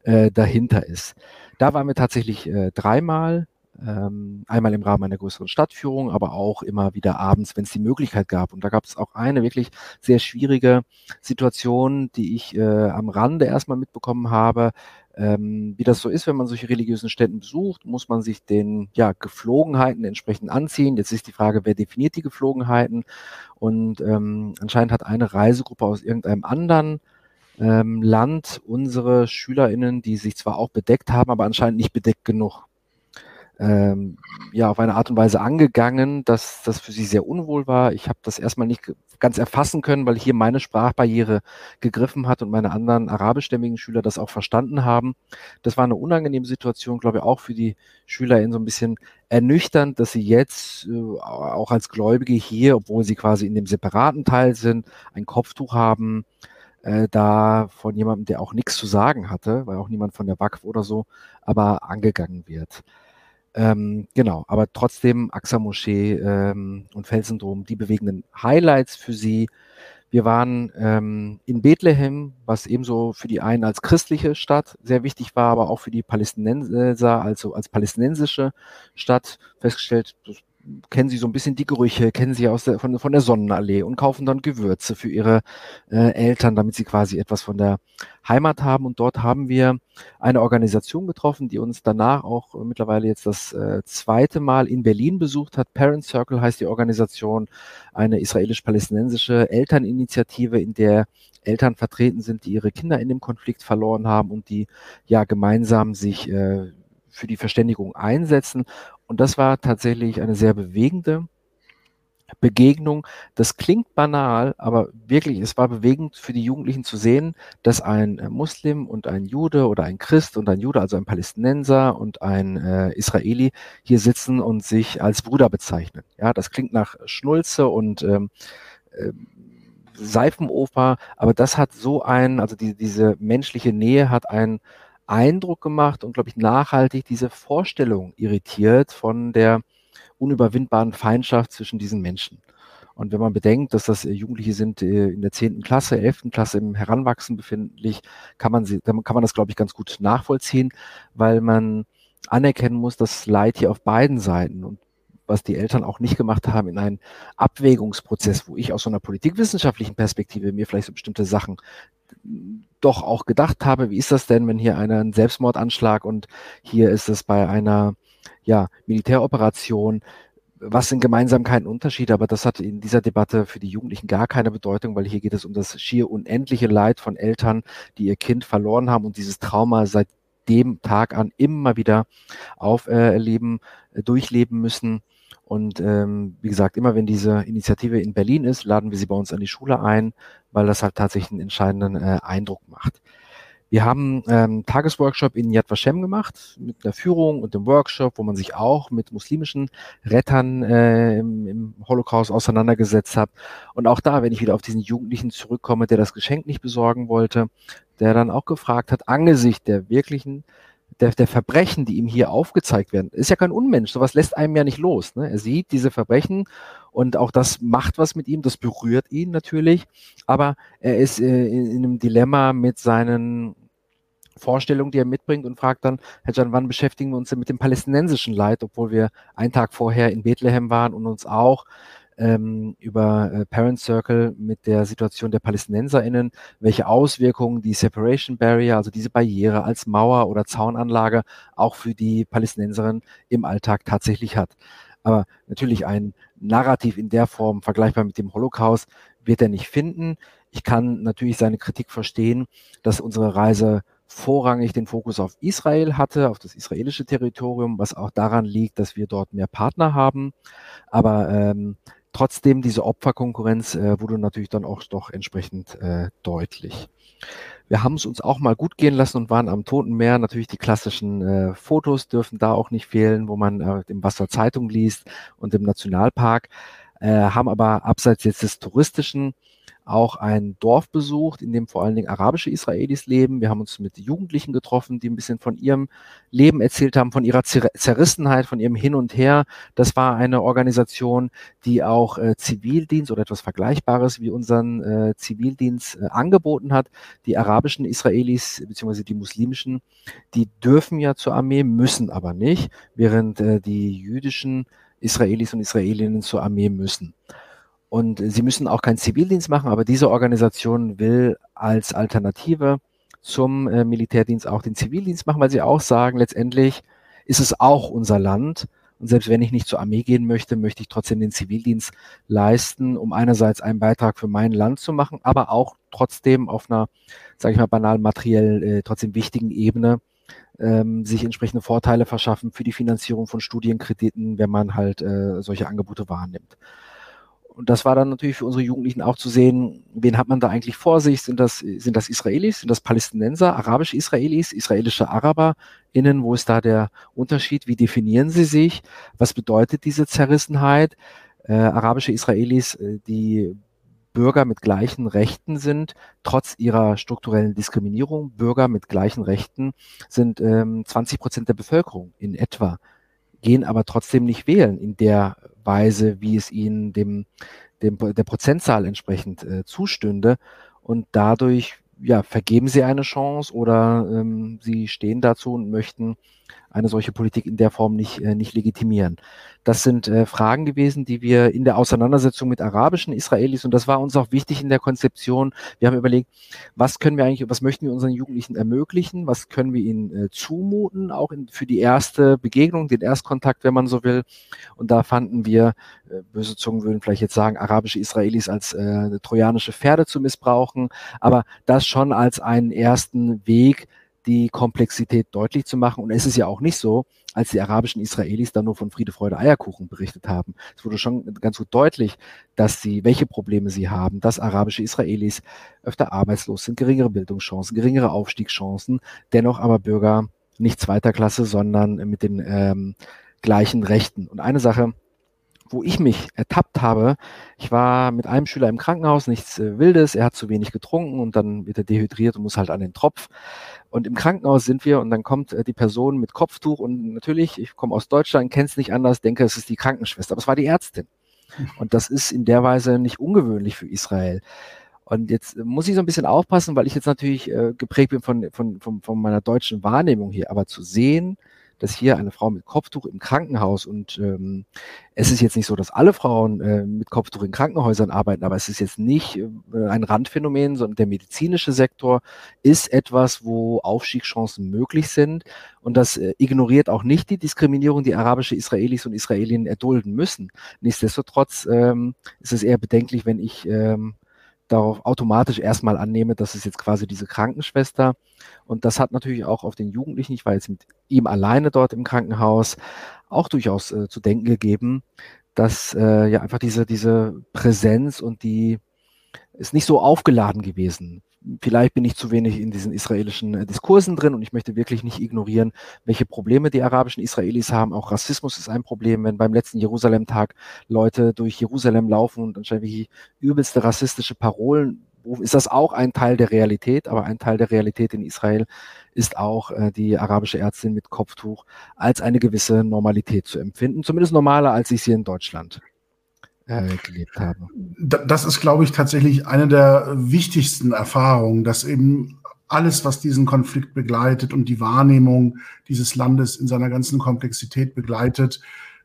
äh, dahinter ist. Da waren wir tatsächlich äh, dreimal ähm, einmal im Rahmen einer größeren Stadtführung, aber auch immer wieder abends, wenn es die Möglichkeit gab. Und da gab es auch eine wirklich sehr schwierige Situation, die ich äh, am Rande erstmal mitbekommen habe. Ähm, wie das so ist, wenn man solche religiösen Städten besucht, muss man sich den ja, Geflogenheiten entsprechend anziehen. Jetzt ist die Frage, wer definiert die Geflogenheiten? Und ähm, anscheinend hat eine Reisegruppe aus irgendeinem anderen ähm, Land unsere SchülerInnen, die sich zwar auch bedeckt haben, aber anscheinend nicht bedeckt genug ähm, ja auf eine Art und Weise angegangen, dass das für sie sehr unwohl war. Ich habe das erstmal nicht ganz erfassen können, weil hier meine Sprachbarriere gegriffen hat und meine anderen arabischstämmigen Schüler das auch verstanden haben. Das war eine unangenehme Situation, glaube ich, auch für die Schüler in so ein bisschen ernüchternd, dass sie jetzt äh, auch als Gläubige hier, obwohl sie quasi in dem separaten Teil sind, ein Kopftuch haben, äh, da von jemandem, der auch nichts zu sagen hatte, weil auch niemand von der WAKF oder so, aber angegangen wird. Ähm, genau, aber trotzdem AXA Moschee ähm, und Felsendrom, die bewegenden Highlights für sie. Wir waren ähm, in Bethlehem, was ebenso für die einen als christliche Stadt sehr wichtig war, aber auch für die Palästinenser, also als palästinensische Stadt festgestellt, das kennen sie so ein bisschen die Gerüche, kennen sie aus der, von, von der Sonnenallee und kaufen dann Gewürze für ihre äh, Eltern, damit sie quasi etwas von der Heimat haben. Und dort haben wir eine Organisation getroffen, die uns danach auch äh, mittlerweile jetzt das äh, zweite Mal in Berlin besucht hat. Parent Circle heißt die Organisation, eine israelisch-palästinensische Elterninitiative, in der Eltern vertreten sind, die ihre Kinder in dem Konflikt verloren haben und die ja gemeinsam sich äh, für die Verständigung einsetzen. Und das war tatsächlich eine sehr bewegende Begegnung. Das klingt banal, aber wirklich, es war bewegend für die Jugendlichen zu sehen, dass ein Muslim und ein Jude oder ein Christ und ein Jude, also ein Palästinenser und ein äh, Israeli hier sitzen und sich als Bruder bezeichnen. Ja, das klingt nach Schnulze und ähm, äh, Seifenoper, aber das hat so ein, also die, diese menschliche Nähe hat ein Eindruck gemacht und, glaube ich, nachhaltig diese Vorstellung irritiert von der unüberwindbaren Feindschaft zwischen diesen Menschen. Und wenn man bedenkt, dass das äh, Jugendliche sind äh, in der zehnten Klasse, elften Klasse im Heranwachsen befindlich, kann man sie, kann man das, glaube ich, ganz gut nachvollziehen, weil man anerkennen muss, dass Leid hier auf beiden Seiten und was die Eltern auch nicht gemacht haben, in einen Abwägungsprozess, wo ich aus so einer politikwissenschaftlichen Perspektive mir vielleicht so bestimmte Sachen doch auch gedacht habe, wie ist das denn, wenn hier einer einen Selbstmordanschlag und hier ist es bei einer ja, Militäroperation, was sind Gemeinsamkeiten Unterschiede, aber das hat in dieser Debatte für die Jugendlichen gar keine Bedeutung, weil hier geht es um das schier unendliche Leid von Eltern, die ihr Kind verloren haben und dieses Trauma seit dem Tag an immer wieder auferleben, äh, durchleben müssen. Und ähm, wie gesagt, immer wenn diese Initiative in Berlin ist, laden wir sie bei uns an die Schule ein, weil das halt tatsächlich einen entscheidenden äh, Eindruck macht. Wir haben ähm, Tagesworkshop in Yad Vashem gemacht mit einer Führung und dem Workshop, wo man sich auch mit muslimischen Rettern äh, im, im Holocaust auseinandergesetzt hat. Und auch da, wenn ich wieder auf diesen Jugendlichen zurückkomme, der das Geschenk nicht besorgen wollte, der dann auch gefragt hat, angesichts der wirklichen der, der Verbrechen, die ihm hier aufgezeigt werden, ist ja kein Unmensch. Sowas lässt einem ja nicht los. Ne? Er sieht diese Verbrechen und auch das macht was mit ihm, das berührt ihn natürlich. Aber er ist äh, in, in einem Dilemma mit seinen Vorstellungen, die er mitbringt und fragt dann, Herr Jan, wann beschäftigen wir uns denn mit dem palästinensischen Leid, obwohl wir einen Tag vorher in Bethlehem waren und uns auch ähm, über äh, Parent Circle mit der Situation der PalästinenserInnen, welche Auswirkungen die Separation Barrier, also diese Barriere als Mauer oder Zaunanlage auch für die Palästinenserinnen im Alltag tatsächlich hat. Aber natürlich ein Narrativ in der Form vergleichbar mit dem Holocaust wird er nicht finden. Ich kann natürlich seine Kritik verstehen, dass unsere Reise vorrangig den Fokus auf Israel hatte, auf das israelische Territorium, was auch daran liegt, dass wir dort mehr Partner haben. Aber ähm, trotzdem diese Opferkonkurrenz äh, wurde natürlich dann auch doch entsprechend äh, deutlich. Wir haben es uns auch mal gut gehen lassen und waren am Toten Meer. Natürlich die klassischen äh, Fotos dürfen da auch nicht fehlen, wo man äh, im Wasser Zeitung liest und im Nationalpark. Äh, haben aber abseits jetzt des touristischen auch ein Dorf besucht, in dem vor allen Dingen arabische Israelis leben. Wir haben uns mit Jugendlichen getroffen, die ein bisschen von ihrem Leben erzählt haben, von ihrer Zerrissenheit, von ihrem Hin und Her. Das war eine Organisation, die auch äh, Zivildienst oder etwas Vergleichbares wie unseren äh, Zivildienst äh, angeboten hat. Die arabischen Israelis beziehungsweise die muslimischen, die dürfen ja zur Armee, müssen aber nicht, während äh, die jüdischen Israelis und Israelinnen zur Armee müssen. Und sie müssen auch keinen Zivildienst machen, aber diese Organisation will als Alternative zum äh, Militärdienst auch den Zivildienst machen, weil sie auch sagen, letztendlich ist es auch unser Land. Und selbst wenn ich nicht zur Armee gehen möchte, möchte ich trotzdem den Zivildienst leisten, um einerseits einen Beitrag für mein Land zu machen, aber auch trotzdem auf einer, sage ich mal, banal materiell äh, trotzdem wichtigen Ebene ähm, sich entsprechende Vorteile verschaffen für die Finanzierung von Studienkrediten, wenn man halt äh, solche Angebote wahrnimmt. Und das war dann natürlich für unsere Jugendlichen auch zu sehen, wen hat man da eigentlich vor sich? Sind das, sind das Israelis, sind das Palästinenser, arabische Israelis, israelische AraberInnen? Wo ist da der Unterschied? Wie definieren sie sich? Was bedeutet diese Zerrissenheit? Äh, arabische Israelis, äh, die Bürger mit gleichen Rechten sind, trotz ihrer strukturellen Diskriminierung. Bürger mit gleichen Rechten sind ähm, 20 Prozent der Bevölkerung in etwa, gehen aber trotzdem nicht wählen in der Weise, wie es ihnen dem, dem der Prozentzahl entsprechend äh, zustünde. Und dadurch ja, vergeben sie eine Chance oder ähm, sie stehen dazu und möchten eine solche Politik in der Form nicht, äh, nicht legitimieren. Das sind äh, Fragen gewesen, die wir in der Auseinandersetzung mit arabischen Israelis, und das war uns auch wichtig in der Konzeption, wir haben überlegt, was können wir eigentlich, was möchten wir unseren Jugendlichen ermöglichen, was können wir ihnen äh, zumuten, auch in, für die erste Begegnung, den Erstkontakt, wenn man so will. Und da fanden wir, äh, böse Zungen würden vielleicht jetzt sagen, arabische Israelis als äh, trojanische Pferde zu missbrauchen, aber das schon als einen ersten Weg, die Komplexität deutlich zu machen. Und es ist ja auch nicht so, als die arabischen Israelis dann nur von Friede, Freude, Eierkuchen berichtet haben. Es wurde schon ganz gut deutlich, dass sie, welche Probleme sie haben, dass arabische Israelis öfter arbeitslos sind, geringere Bildungschancen, geringere Aufstiegschancen, dennoch aber Bürger nicht zweiter Klasse, sondern mit den ähm, gleichen Rechten. Und eine Sache, wo ich mich ertappt habe, ich war mit einem Schüler im Krankenhaus, nichts äh, Wildes, er hat zu wenig getrunken und dann wird er dehydriert und muss halt an den Tropf. Und im Krankenhaus sind wir und dann kommt äh, die Person mit Kopftuch und natürlich, ich komme aus Deutschland, kenne es nicht anders, denke, es ist die Krankenschwester, aber es war die Ärztin. Und das ist in der Weise nicht ungewöhnlich für Israel. Und jetzt muss ich so ein bisschen aufpassen, weil ich jetzt natürlich äh, geprägt bin von, von, von, von meiner deutschen Wahrnehmung hier, aber zu sehen, dass hier eine Frau mit Kopftuch im Krankenhaus und ähm, es ist jetzt nicht so, dass alle Frauen äh, mit Kopftuch in Krankenhäusern arbeiten, aber es ist jetzt nicht äh, ein Randphänomen, sondern der medizinische Sektor ist etwas, wo Aufstiegschancen möglich sind und das äh, ignoriert auch nicht die Diskriminierung, die arabische Israelis und Israelinnen erdulden müssen. Nichtsdestotrotz ähm, ist es eher bedenklich, wenn ich ähm, darauf automatisch erstmal annehme, dass es jetzt quasi diese Krankenschwester und das hat natürlich auch auf den Jugendlichen, ich war jetzt mit ihm alleine dort im Krankenhaus, auch durchaus äh, zu denken gegeben, dass äh, ja einfach diese, diese Präsenz und die ist nicht so aufgeladen gewesen vielleicht bin ich zu wenig in diesen israelischen äh, Diskursen drin und ich möchte wirklich nicht ignorieren, welche Probleme die arabischen Israelis haben. Auch Rassismus ist ein Problem, wenn beim letzten Jerusalem-Tag Leute durch Jerusalem laufen und anscheinend wie übelste rassistische Parolen ist das auch ein Teil der Realität, aber ein Teil der Realität in Israel ist auch äh, die arabische Ärztin mit Kopftuch als eine gewisse Normalität zu empfinden, zumindest normaler, als ich sie in Deutschland äh, gelebt habe. Das ist, glaube ich, tatsächlich eine der wichtigsten Erfahrungen, dass eben alles, was diesen Konflikt begleitet und die Wahrnehmung dieses Landes in seiner ganzen Komplexität begleitet,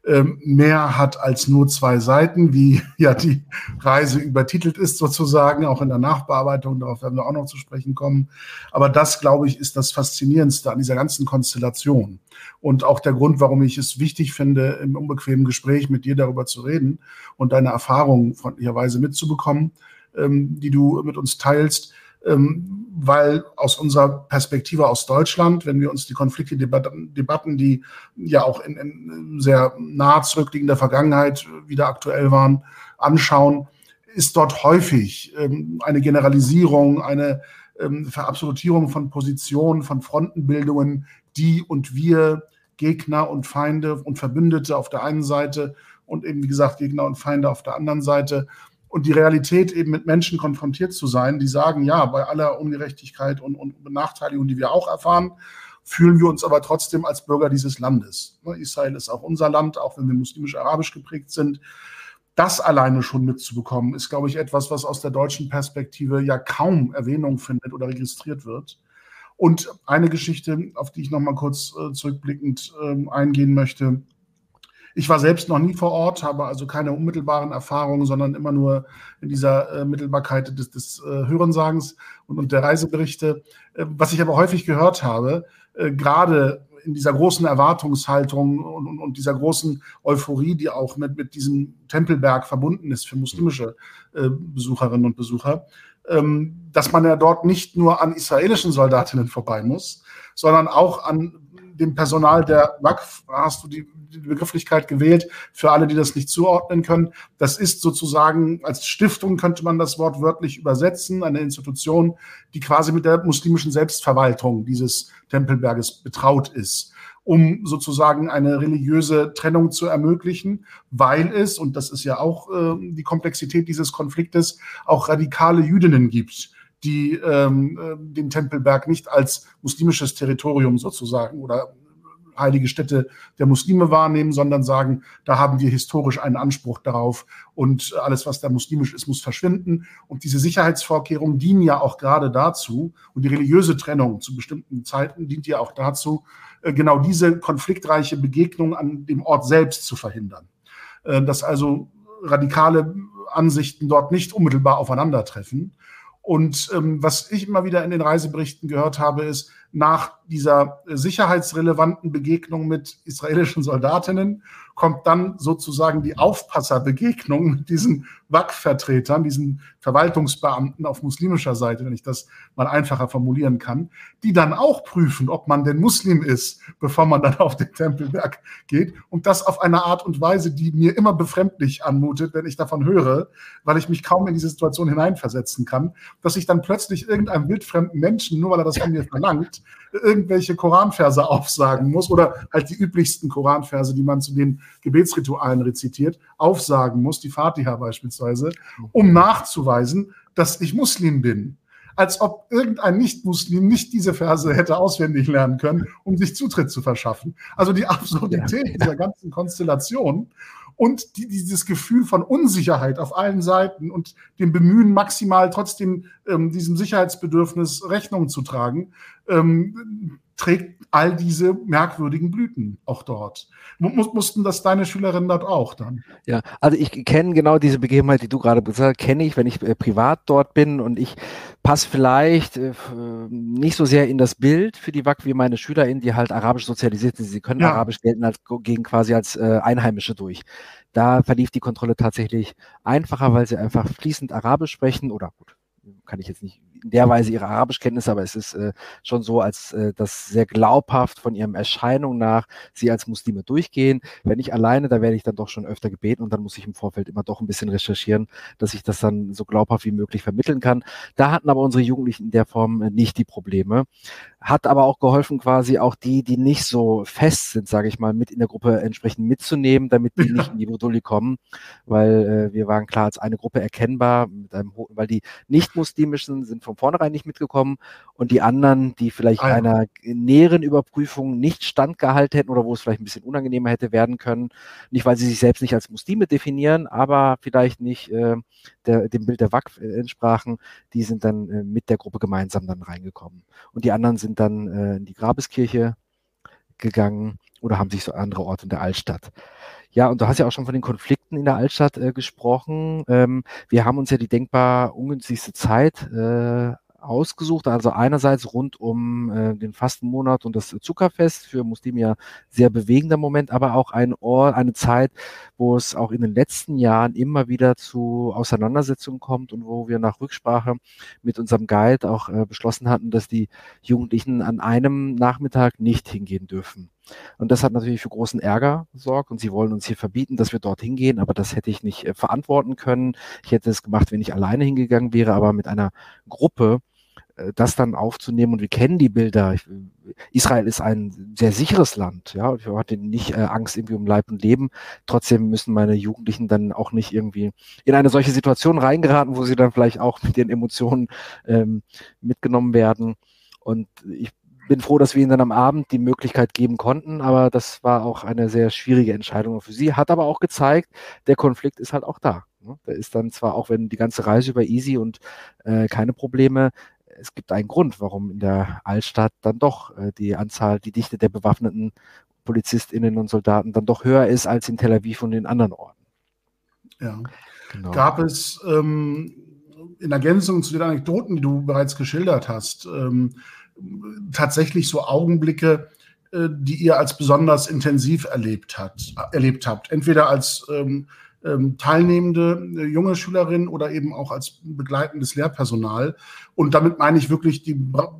ähm, mehr hat als nur zwei Seiten, wie ja die Reise übertitelt ist sozusagen, auch in der Nachbearbeitung, darauf werden wir auch noch zu sprechen kommen. Aber das, glaube ich, ist das Faszinierendste an dieser ganzen Konstellation. Und auch der Grund, warum ich es wichtig finde, im unbequemen Gespräch mit dir darüber zu reden und deine Erfahrungen freundlicherweise mitzubekommen, ähm, die du mit uns teilst, ähm, weil aus unserer Perspektive aus Deutschland, wenn wir uns die Konflikte-Debatten, Debatten, die ja auch in, in sehr nah zurückliegender Vergangenheit wieder aktuell waren, anschauen, ist dort häufig ähm, eine Generalisierung, eine ähm, Verabsolutierung von Positionen, von Frontenbildungen, die und wir, Gegner und Feinde und Verbündete auf der einen Seite und eben, wie gesagt, Gegner und Feinde auf der anderen Seite und die Realität eben mit Menschen konfrontiert zu sein, die sagen, ja, bei aller Ungerechtigkeit und, und Benachteiligung, die wir auch erfahren, fühlen wir uns aber trotzdem als Bürger dieses Landes. Ne, Israel ist auch unser Land, auch wenn wir muslimisch-arabisch geprägt sind. Das alleine schon mitzubekommen, ist, glaube ich, etwas, was aus der deutschen Perspektive ja kaum Erwähnung findet oder registriert wird. Und eine Geschichte, auf die ich noch mal kurz äh, zurückblickend äh, eingehen möchte, ich war selbst noch nie vor Ort, habe also keine unmittelbaren Erfahrungen, sondern immer nur in dieser äh, Mittelbarkeit des, des äh, Hörensagens und, und der Reiseberichte. Äh, was ich aber häufig gehört habe, äh, gerade in dieser großen Erwartungshaltung und, und, und, dieser großen Euphorie, die auch mit, mit diesem Tempelberg verbunden ist für muslimische äh, Besucherinnen und Besucher, ähm, dass man ja dort nicht nur an israelischen Soldatinnen vorbei muss, sondern auch an dem Personal der WACF, hast du die, die Begrifflichkeit gewählt, für alle, die das nicht zuordnen können. Das ist sozusagen, als Stiftung könnte man das Wort wörtlich übersetzen, eine Institution, die quasi mit der muslimischen Selbstverwaltung dieses Tempelberges betraut ist um sozusagen eine religiöse Trennung zu ermöglichen, weil es, und das ist ja auch äh, die Komplexität dieses Konfliktes, auch radikale Jüdinnen gibt, die ähm, äh, den Tempelberg nicht als muslimisches Territorium sozusagen oder heilige Stätte der Muslime wahrnehmen, sondern sagen, da haben wir historisch einen Anspruch darauf und alles, was da muslimisch ist, muss verschwinden. Und diese Sicherheitsvorkehrungen dienen ja auch gerade dazu und die religiöse Trennung zu bestimmten Zeiten dient ja auch dazu, äh, genau diese konfliktreiche Begegnung an dem Ort selbst zu verhindern. Äh, dass also radikale Ansichten dort nicht unmittelbar aufeinandertreffen. Und ähm, was ich immer wieder in den Reiseberichten gehört habe, ist, nach dieser sicherheitsrelevanten Begegnung mit israelischen Soldatinnen kommt dann sozusagen die Aufpasserbegegnung mit diesen WAC-Vertretern, diesen Verwaltungsbeamten auf muslimischer Seite, wenn ich das mal einfacher formulieren kann, die dann auch prüfen, ob man denn Muslim ist, bevor man dann auf den Tempelberg geht. Und das auf eine Art und Weise, die mir immer befremdlich anmutet, wenn ich davon höre, weil ich mich kaum in diese Situation hineinversetzen kann, dass ich dann plötzlich irgendeinem wildfremden Menschen, nur weil er das von mir verlangt, irgendwelche Koranverse aufsagen muss oder halt die üblichsten Koranverse, die man zu den Gebetsritualen rezitiert, aufsagen muss, die Fatiha beispielsweise, um nachzuweisen, dass ich Muslim bin. Als ob irgendein Nicht-Muslim nicht diese Verse hätte auswendig lernen können, um sich Zutritt zu verschaffen. Also die Absurdität ja. dieser ganzen Konstellation und die, dieses Gefühl von Unsicherheit auf allen Seiten und dem Bemühen, maximal trotzdem ähm, diesem Sicherheitsbedürfnis Rechnung zu tragen, ähm, trägt all diese merkwürdigen Blüten auch dort. Muss, mussten das deine Schülerinnen dort auch dann? Ja, also ich kenne genau diese Begebenheit, die du gerade gesagt hast, kenne ich, wenn ich äh, privat dort bin und ich passe vielleicht äh, nicht so sehr in das Bild für die WAC wie meine SchülerInnen, die halt arabisch sozialisiert sind. Sie können ja. arabisch gelten als, gegen quasi als äh, Einheimische durch. Da verlief die Kontrolle tatsächlich einfacher, weil sie einfach fließend Arabisch sprechen oder gut, kann ich jetzt nicht in der Weise ihre Arabischkenntnisse, aber es ist äh, schon so, als äh, das sehr glaubhaft von ihrem Erscheinung nach sie als Muslime durchgehen. Wenn ich alleine, da werde ich dann doch schon öfter gebeten und dann muss ich im Vorfeld immer doch ein bisschen recherchieren, dass ich das dann so glaubhaft wie möglich vermitteln kann. Da hatten aber unsere Jugendlichen in der Form äh, nicht die Probleme. Hat aber auch geholfen, quasi auch die, die nicht so fest sind, sage ich mal, mit in der Gruppe entsprechend mitzunehmen, damit die nicht in die Moduli kommen, weil äh, wir waren klar als eine Gruppe erkennbar, mit einem, weil die nicht-muslimischen sind von vornherein nicht mitgekommen und die anderen, die vielleicht ah, ja. einer näheren Überprüfung nicht standgehalten hätten oder wo es vielleicht ein bisschen unangenehmer hätte werden können, nicht weil sie sich selbst nicht als Muslime definieren, aber vielleicht nicht äh, der, dem Bild der WAC äh, entsprachen, die sind dann äh, mit der Gruppe gemeinsam dann reingekommen. Und die anderen sind dann äh, in die Grabeskirche gegangen oder haben sich so andere Orte in der Altstadt. Ja, und du hast ja auch schon von den Konflikten in der Altstadt äh, gesprochen. Ähm, wir haben uns ja die denkbar ungünstigste Zeit äh, ausgesucht. Also einerseits rund um äh, den Fastenmonat und das Zuckerfest für Muslime ja sehr bewegender Moment, aber auch ein Ort, eine Zeit, wo es auch in den letzten Jahren immer wieder zu Auseinandersetzungen kommt und wo wir nach Rücksprache mit unserem Guide auch äh, beschlossen hatten, dass die Jugendlichen an einem Nachmittag nicht hingehen dürfen. Und das hat natürlich für großen Ärger gesorgt und sie wollen uns hier verbieten, dass wir dorthin gehen, aber das hätte ich nicht äh, verantworten können. Ich hätte es gemacht, wenn ich alleine hingegangen wäre, aber mit einer Gruppe äh, das dann aufzunehmen und wir kennen die Bilder. Ich, Israel ist ein sehr sicheres Land, ja. Ich hatte nicht äh, Angst irgendwie um Leib und Leben. Trotzdem müssen meine Jugendlichen dann auch nicht irgendwie in eine solche Situation reingeraten, wo sie dann vielleicht auch mit ihren Emotionen ähm, mitgenommen werden. Und ich bin froh, dass wir ihnen dann am Abend die Möglichkeit geben konnten, aber das war auch eine sehr schwierige Entscheidung für sie. Hat aber auch gezeigt, der Konflikt ist halt auch da. Ne? Der ist dann zwar auch, wenn die ganze Reise über easy und äh, keine Probleme, es gibt einen Grund, warum in der Altstadt dann doch äh, die Anzahl, die Dichte der bewaffneten PolizistInnen und Soldaten dann doch höher ist als in Tel Aviv und in anderen Orten. Ja. Genau. Gab es ähm, in Ergänzung zu den Anekdoten, die du bereits geschildert hast, ähm, tatsächlich so Augenblicke, äh, die ihr als besonders intensiv erlebt, hat, erlebt habt. Entweder als ähm, ähm, teilnehmende äh, junge Schülerin oder eben auch als begleitendes Lehrpersonal. Und damit meine ich wirklich die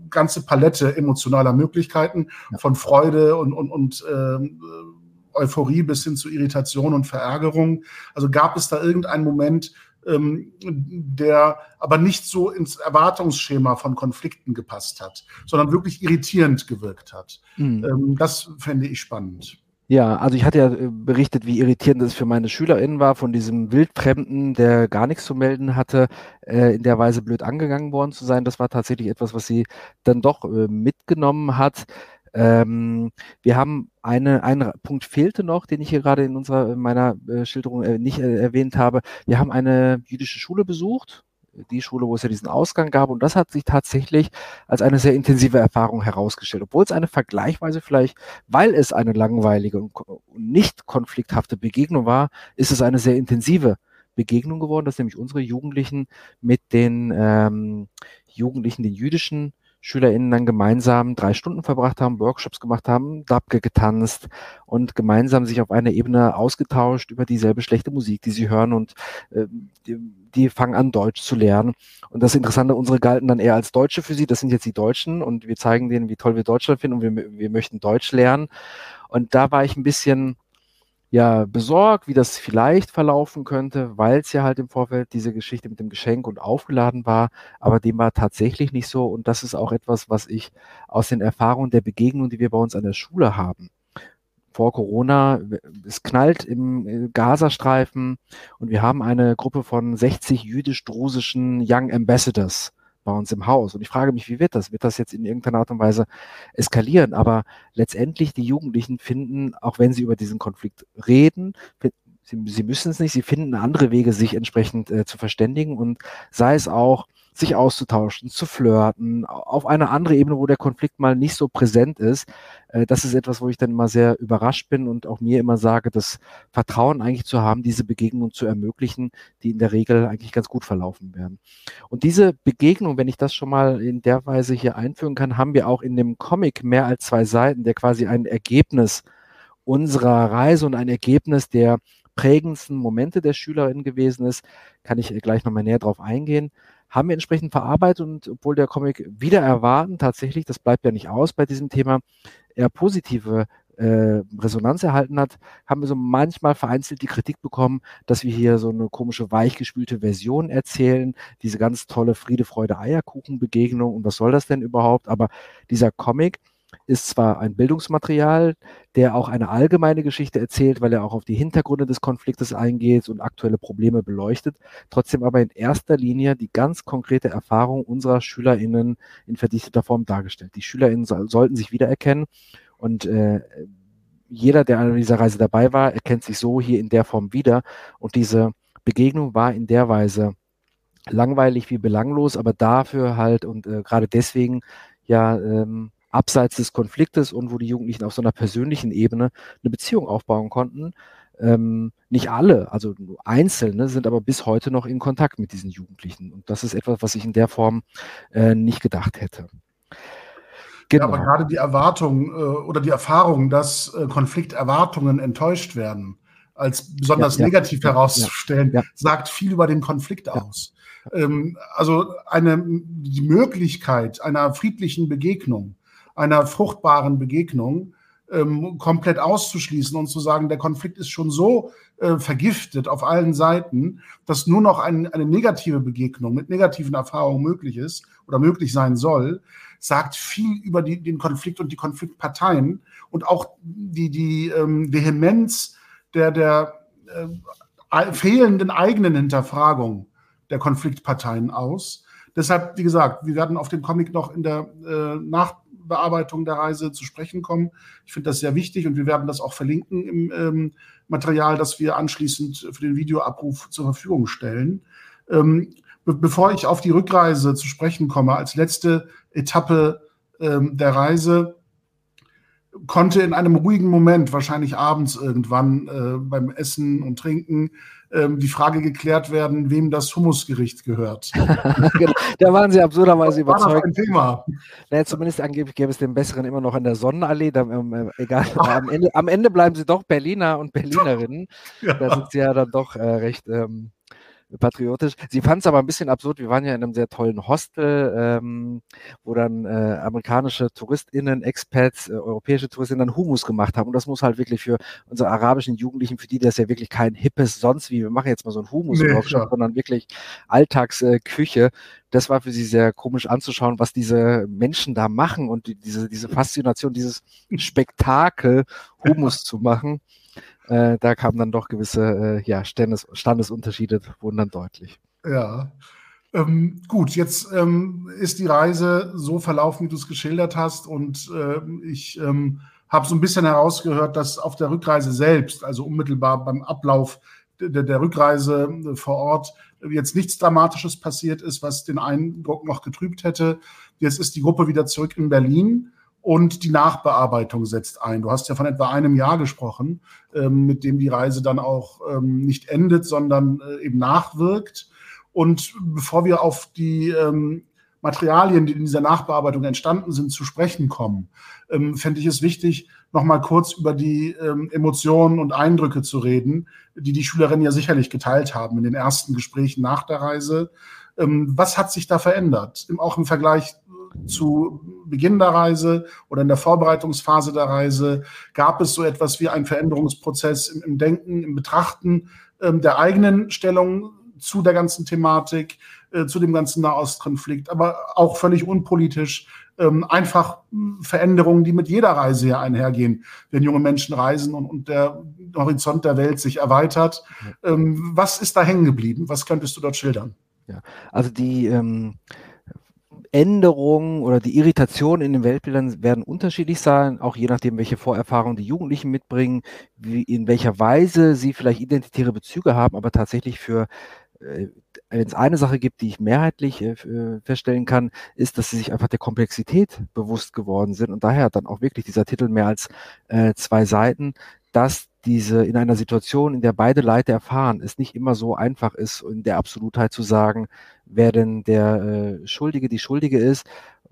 ganze Palette emotionaler Möglichkeiten von Freude und, und, und ähm, Euphorie bis hin zu Irritation und Verärgerung. Also gab es da irgendeinen Moment, ähm, der aber nicht so ins Erwartungsschema von Konflikten gepasst hat, sondern wirklich irritierend gewirkt hat. Mhm. Ähm, das fände ich spannend. Ja, also ich hatte ja äh, berichtet, wie irritierend es für meine SchülerInnen war, von diesem Wildfremden, der gar nichts zu melden hatte, äh, in der Weise blöd angegangen worden zu sein. Das war tatsächlich etwas, was sie dann doch äh, mitgenommen hat. Ähm, wir haben eine, ein Punkt fehlte noch, den ich hier gerade in unserer, in meiner äh, Schilderung äh, nicht äh, erwähnt habe. Wir haben eine jüdische Schule besucht die Schule, wo es ja diesen Ausgang gab. Und das hat sich tatsächlich als eine sehr intensive Erfahrung herausgestellt. Obwohl es eine vergleichsweise vielleicht, weil es eine langweilige und nicht konflikthafte Begegnung war, ist es eine sehr intensive Begegnung geworden, dass nämlich unsere Jugendlichen mit den ähm, Jugendlichen, den jüdischen SchülerInnen dann gemeinsam drei Stunden verbracht haben, Workshops gemacht haben, Dabke getanzt und gemeinsam sich auf einer Ebene ausgetauscht über dieselbe schlechte Musik, die sie hören und äh, die, die fangen an, Deutsch zu lernen. Und das Interessante, unsere galten dann eher als Deutsche für sie, das sind jetzt die Deutschen und wir zeigen denen, wie toll wir Deutschland finden und wir, wir möchten Deutsch lernen. Und da war ich ein bisschen ja besorgt, wie das vielleicht verlaufen könnte, weil es ja halt im Vorfeld diese Geschichte mit dem Geschenk und aufgeladen war, aber dem war tatsächlich nicht so und das ist auch etwas, was ich aus den Erfahrungen der Begegnung, die wir bei uns an der Schule haben. Vor Corona, es knallt im äh, Gazastreifen und wir haben eine Gruppe von 60 jüdisch-drusischen Young Ambassadors bei uns im Haus. Und ich frage mich, wie wird das? Wird das jetzt in irgendeiner Art und Weise eskalieren? Aber letztendlich die Jugendlichen finden, auch wenn sie über diesen Konflikt reden, sie, sie müssen es nicht, sie finden andere Wege, sich entsprechend äh, zu verständigen und sei es auch sich auszutauschen, zu flirten, auf eine andere Ebene, wo der Konflikt mal nicht so präsent ist. Äh, das ist etwas, wo ich dann immer sehr überrascht bin und auch mir immer sage, das Vertrauen eigentlich zu haben, diese Begegnung zu ermöglichen, die in der Regel eigentlich ganz gut verlaufen werden. Und diese Begegnung, wenn ich das schon mal in der Weise hier einführen kann, haben wir auch in dem Comic mehr als zwei Seiten, der quasi ein Ergebnis unserer Reise und ein Ergebnis der prägendsten Momente der Schülerin gewesen ist, kann ich gleich nochmal näher drauf eingehen haben wir entsprechend verarbeitet und obwohl der Comic wieder erwarten, tatsächlich, das bleibt ja nicht aus bei diesem Thema, eher positive äh, Resonanz erhalten hat, haben wir so manchmal vereinzelt die Kritik bekommen, dass wir hier so eine komische weichgespülte Version erzählen, diese ganz tolle Friede, Freude, Eierkuchen Begegnung und was soll das denn überhaupt? Aber dieser Comic ist zwar ein Bildungsmaterial, der auch eine allgemeine Geschichte erzählt, weil er auch auf die Hintergründe des Konfliktes eingeht und aktuelle Probleme beleuchtet, trotzdem aber in erster Linie die ganz konkrete Erfahrung unserer SchülerInnen in verdichteter Form dargestellt. Die SchülerInnen so, sollten sich wiedererkennen und äh, jeder, der an dieser Reise dabei war, erkennt sich so hier in der Form wieder und diese Begegnung war in der Weise langweilig wie belanglos, aber dafür halt und äh, gerade deswegen ja ähm, abseits des Konfliktes und wo die Jugendlichen auf so einer persönlichen Ebene eine Beziehung aufbauen konnten. Ähm, nicht alle, also Einzelne sind aber bis heute noch in Kontakt mit diesen Jugendlichen. Und das ist etwas, was ich in der Form äh, nicht gedacht hätte. Genau. Ja, aber gerade die Erwartung äh, oder die Erfahrung, dass äh, Konflikterwartungen enttäuscht werden, als besonders ja, negativ ja, herauszustellen, ja, sagt viel über den Konflikt aus. Ähm, also eine, die Möglichkeit einer friedlichen Begegnung einer fruchtbaren Begegnung ähm, komplett auszuschließen und zu sagen, der Konflikt ist schon so äh, vergiftet auf allen Seiten, dass nur noch ein, eine negative Begegnung mit negativen Erfahrungen möglich ist oder möglich sein soll, sagt viel über die, den Konflikt und die Konfliktparteien und auch die, die ähm, Vehemenz der, der äh, fehlenden eigenen Hinterfragung der Konfliktparteien aus. Deshalb, wie gesagt, wir werden auf den Comic noch in der äh, Nach Bearbeitung der Reise zu sprechen kommen. Ich finde das sehr wichtig und wir werden das auch verlinken im ähm, Material, das wir anschließend für den Videoabruf zur Verfügung stellen. Ähm, be bevor ich auf die Rückreise zu sprechen komme, als letzte Etappe ähm, der Reise, konnte in einem ruhigen Moment, wahrscheinlich abends irgendwann äh, beim Essen und Trinken, ähm, die Frage geklärt werden, wem das Hummusgericht gehört. genau. Da waren sie absurderweise überzeugt. War das ein Thema? Naja, zumindest angeblich gäbe es den besseren immer noch in der Sonnenallee. Da, ähm, äh, egal, am Ende, am Ende, bleiben sie doch Berliner und Berlinerinnen. Ja. Da sind sie ja dann doch äh, recht ähm, patriotisch. Sie fand es aber ein bisschen absurd. Wir waren ja in einem sehr tollen Hostel, ähm, wo dann äh, amerikanische TouristInnen, Expats, äh, europäische TouristInnen dann Humus gemacht haben. Und das muss halt wirklich für unsere arabischen Jugendlichen, für die das ja wirklich kein hippes sonst wie, wir machen jetzt mal so ein Humus nee, sondern wirklich Alltagsküche. Äh, das war für sie sehr komisch anzuschauen, was diese Menschen da machen und die, diese, diese Faszination, dieses Spektakel, Humus zu machen äh, da kamen dann doch gewisse äh, ja, Standes, Standesunterschiede, wurden dann deutlich. Ja. Ähm, gut, jetzt ähm, ist die Reise so verlaufen, wie du es geschildert hast. Und äh, ich ähm, habe so ein bisschen herausgehört, dass auf der Rückreise selbst, also unmittelbar beim Ablauf der, der Rückreise äh, vor Ort, jetzt nichts Dramatisches passiert ist, was den Eindruck noch getrübt hätte. Jetzt ist die Gruppe wieder zurück in Berlin und die Nachbearbeitung setzt ein. Du hast ja von etwa einem Jahr gesprochen, ähm, mit dem die Reise dann auch ähm, nicht endet, sondern äh, eben nachwirkt. Und bevor wir auf die ähm, Materialien, die in dieser Nachbearbeitung entstanden sind, zu sprechen kommen, ähm, fände ich es wichtig, nochmal kurz über die ähm, Emotionen und Eindrücke zu reden, die die Schülerinnen ja sicherlich geteilt haben in den ersten Gesprächen nach der Reise. Ähm, was hat sich da verändert? Auch im Vergleich zu Beginn der Reise oder in der Vorbereitungsphase der Reise gab es so etwas wie einen Veränderungsprozess im, im Denken, im Betrachten ähm, der eigenen Stellung zu der ganzen Thematik, äh, zu dem ganzen Nahostkonflikt, aber auch völlig unpolitisch. Ähm, einfach Veränderungen, die mit jeder Reise ja einhergehen, wenn junge Menschen reisen und, und der Horizont der Welt sich erweitert. Ähm, was ist da hängen geblieben? Was könntest du dort schildern? Ja, also die ähm, Änderungen oder die Irritationen in den Weltbildern werden unterschiedlich sein, auch je nachdem, welche Vorerfahrungen die Jugendlichen mitbringen, wie, in welcher Weise sie vielleicht identitäre Bezüge haben, aber tatsächlich für äh, wenn es eine Sache gibt, die ich mehrheitlich äh, äh, feststellen kann, ist, dass sie sich einfach der Komplexität bewusst geworden sind. Und daher dann auch wirklich dieser Titel mehr als äh, zwei Seiten, dass diese in einer Situation, in der beide Leute erfahren, es nicht immer so einfach ist, in der Absolutheit zu sagen, wer denn der äh, Schuldige, die Schuldige ist,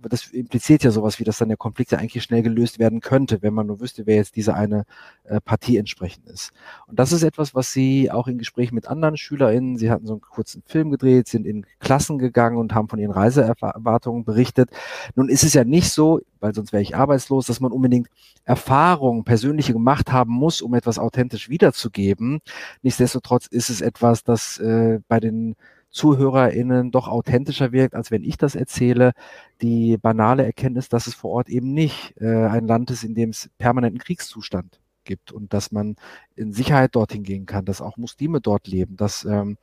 das impliziert ja sowas wie, dass dann der Konflikt ja eigentlich schnell gelöst werden könnte, wenn man nur wüsste, wer jetzt diese eine äh, Partie entsprechend ist. Und das ist etwas, was Sie auch in Gesprächen mit anderen SchülerInnen, Sie hatten so einen kurzen Film gedreht, sind in Klassen gegangen und haben von ihren Reiseerwartungen berichtet. Nun ist es ja nicht so, weil sonst wäre ich arbeitslos, dass man unbedingt Erfahrungen, persönliche gemacht haben muss, um etwas authentisch wiederzugeben. Nichtsdestotrotz ist es etwas, das äh, bei den ZuhörerInnen doch authentischer wirkt, als wenn ich das erzähle. Die banale Erkenntnis, dass es vor Ort eben nicht äh, ein Land ist, in dem es permanenten Kriegszustand gibt und dass man in Sicherheit dorthin gehen kann, dass auch Muslime dort leben, dass ähm,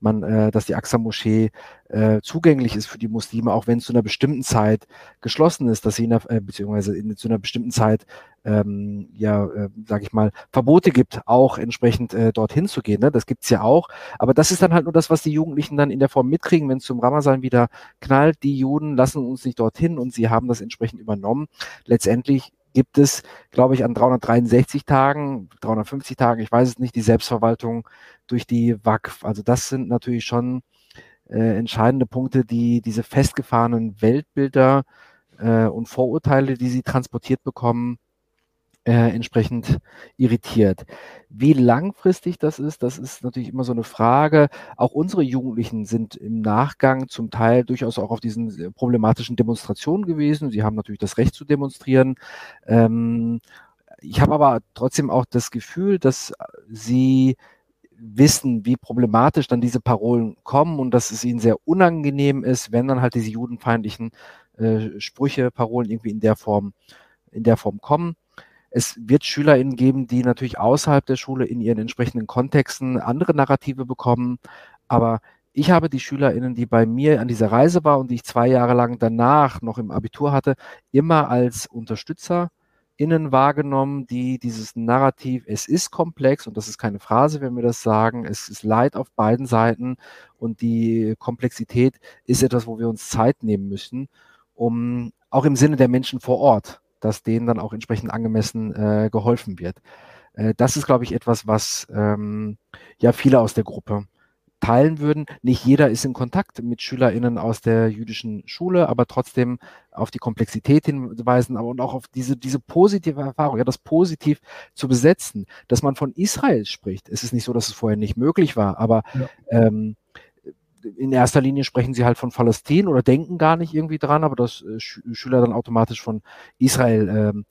man, äh, dass die Aqsa-Moschee äh, zugänglich ist für die Muslime, auch wenn es zu einer bestimmten Zeit geschlossen ist, dass sie in der, äh, beziehungsweise in, zu einer bestimmten Zeit ähm, ja, äh, sage ich mal, Verbote gibt, auch entsprechend äh, dorthin zu gehen. Ne? Das gibt's ja auch. Aber das ist dann halt nur das, was die Jugendlichen dann in der Form mitkriegen, wenn es zum Ramazan wieder knallt. Die Juden lassen uns nicht dorthin und sie haben das entsprechend übernommen. Letztendlich gibt es, glaube ich, an 363 Tagen, 350 Tagen, ich weiß es nicht, die Selbstverwaltung durch die WACF. Also das sind natürlich schon äh, entscheidende Punkte, die diese festgefahrenen Weltbilder äh, und Vorurteile, die sie transportiert bekommen, äh, entsprechend irritiert. Wie langfristig das ist, das ist natürlich immer so eine Frage. Auch unsere Jugendlichen sind im Nachgang zum Teil durchaus auch auf diesen äh, problematischen Demonstrationen gewesen. Sie haben natürlich das Recht zu demonstrieren. Ähm, ich habe aber trotzdem auch das Gefühl, dass sie wissen, wie problematisch dann diese Parolen kommen und dass es ihnen sehr unangenehm ist, wenn dann halt diese judenfeindlichen äh, Sprüche, Parolen irgendwie in der Form, in der Form kommen. Es wird SchülerInnen geben, die natürlich außerhalb der Schule in ihren entsprechenden Kontexten andere Narrative bekommen. Aber ich habe die SchülerInnen, die bei mir an dieser Reise war und die ich zwei Jahre lang danach noch im Abitur hatte, immer als UnterstützerInnen wahrgenommen, die dieses Narrativ, es ist komplex und das ist keine Phrase, wenn wir das sagen, es ist Leid auf beiden Seiten und die Komplexität ist etwas, wo wir uns Zeit nehmen müssen, um auch im Sinne der Menschen vor Ort dass denen dann auch entsprechend angemessen äh, geholfen wird. Äh, das ist, glaube ich, etwas, was ähm, ja viele aus der Gruppe teilen würden. Nicht jeder ist in Kontakt mit SchülerInnen aus der jüdischen Schule, aber trotzdem auf die Komplexität hinweisen aber und auch auf diese, diese positive Erfahrung, ja, das positiv zu besetzen, dass man von Israel spricht. Es ist nicht so, dass es vorher nicht möglich war, aber ja. ähm, in erster Linie sprechen sie halt von Palästin oder denken gar nicht irgendwie dran, aber dass äh, Schüler dann automatisch von Israel ähm,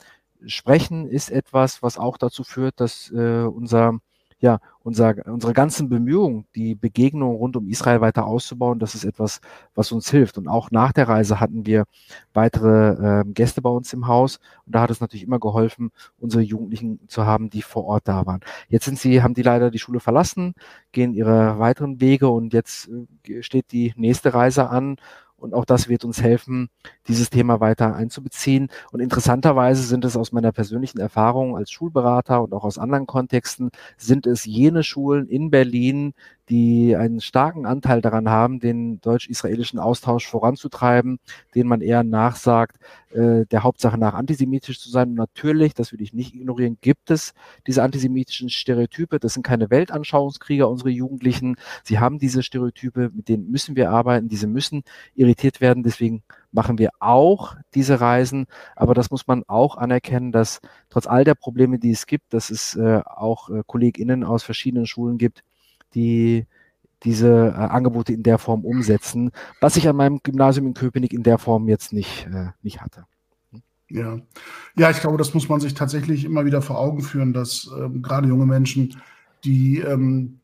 sprechen, ist etwas, was auch dazu führt, dass äh, unser ja, unser, unsere ganzen Bemühungen, die Begegnung rund um Israel weiter auszubauen, das ist etwas, was uns hilft. Und auch nach der Reise hatten wir weitere äh, Gäste bei uns im Haus. Und da hat es natürlich immer geholfen, unsere Jugendlichen zu haben, die vor Ort da waren. Jetzt sind sie, haben die leider die Schule verlassen, gehen ihre weiteren Wege und jetzt äh, steht die nächste Reise an. Und auch das wird uns helfen, dieses Thema weiter einzubeziehen. Und interessanterweise sind es aus meiner persönlichen Erfahrung als Schulberater und auch aus anderen Kontexten, sind es jene Schulen in Berlin, die einen starken Anteil daran haben, den deutsch-israelischen Austausch voranzutreiben, den man eher nachsagt, äh, der Hauptsache nach antisemitisch zu sein. Und natürlich, das will ich nicht ignorieren, gibt es diese antisemitischen Stereotype. Das sind keine Weltanschauungskrieger, unsere Jugendlichen. Sie haben diese Stereotype, mit denen müssen wir arbeiten, diese müssen irritiert werden. Deswegen machen wir auch diese Reisen, aber das muss man auch anerkennen, dass trotz all der Probleme, die es gibt, dass es äh, auch äh, KollegInnen aus verschiedenen Schulen gibt, die diese äh, Angebote in der Form umsetzen, was ich an meinem Gymnasium in Köpenick in der Form jetzt nicht, äh, nicht hatte. Ja. ja, ich glaube, das muss man sich tatsächlich immer wieder vor Augen führen, dass ähm, gerade junge Menschen, die ähm,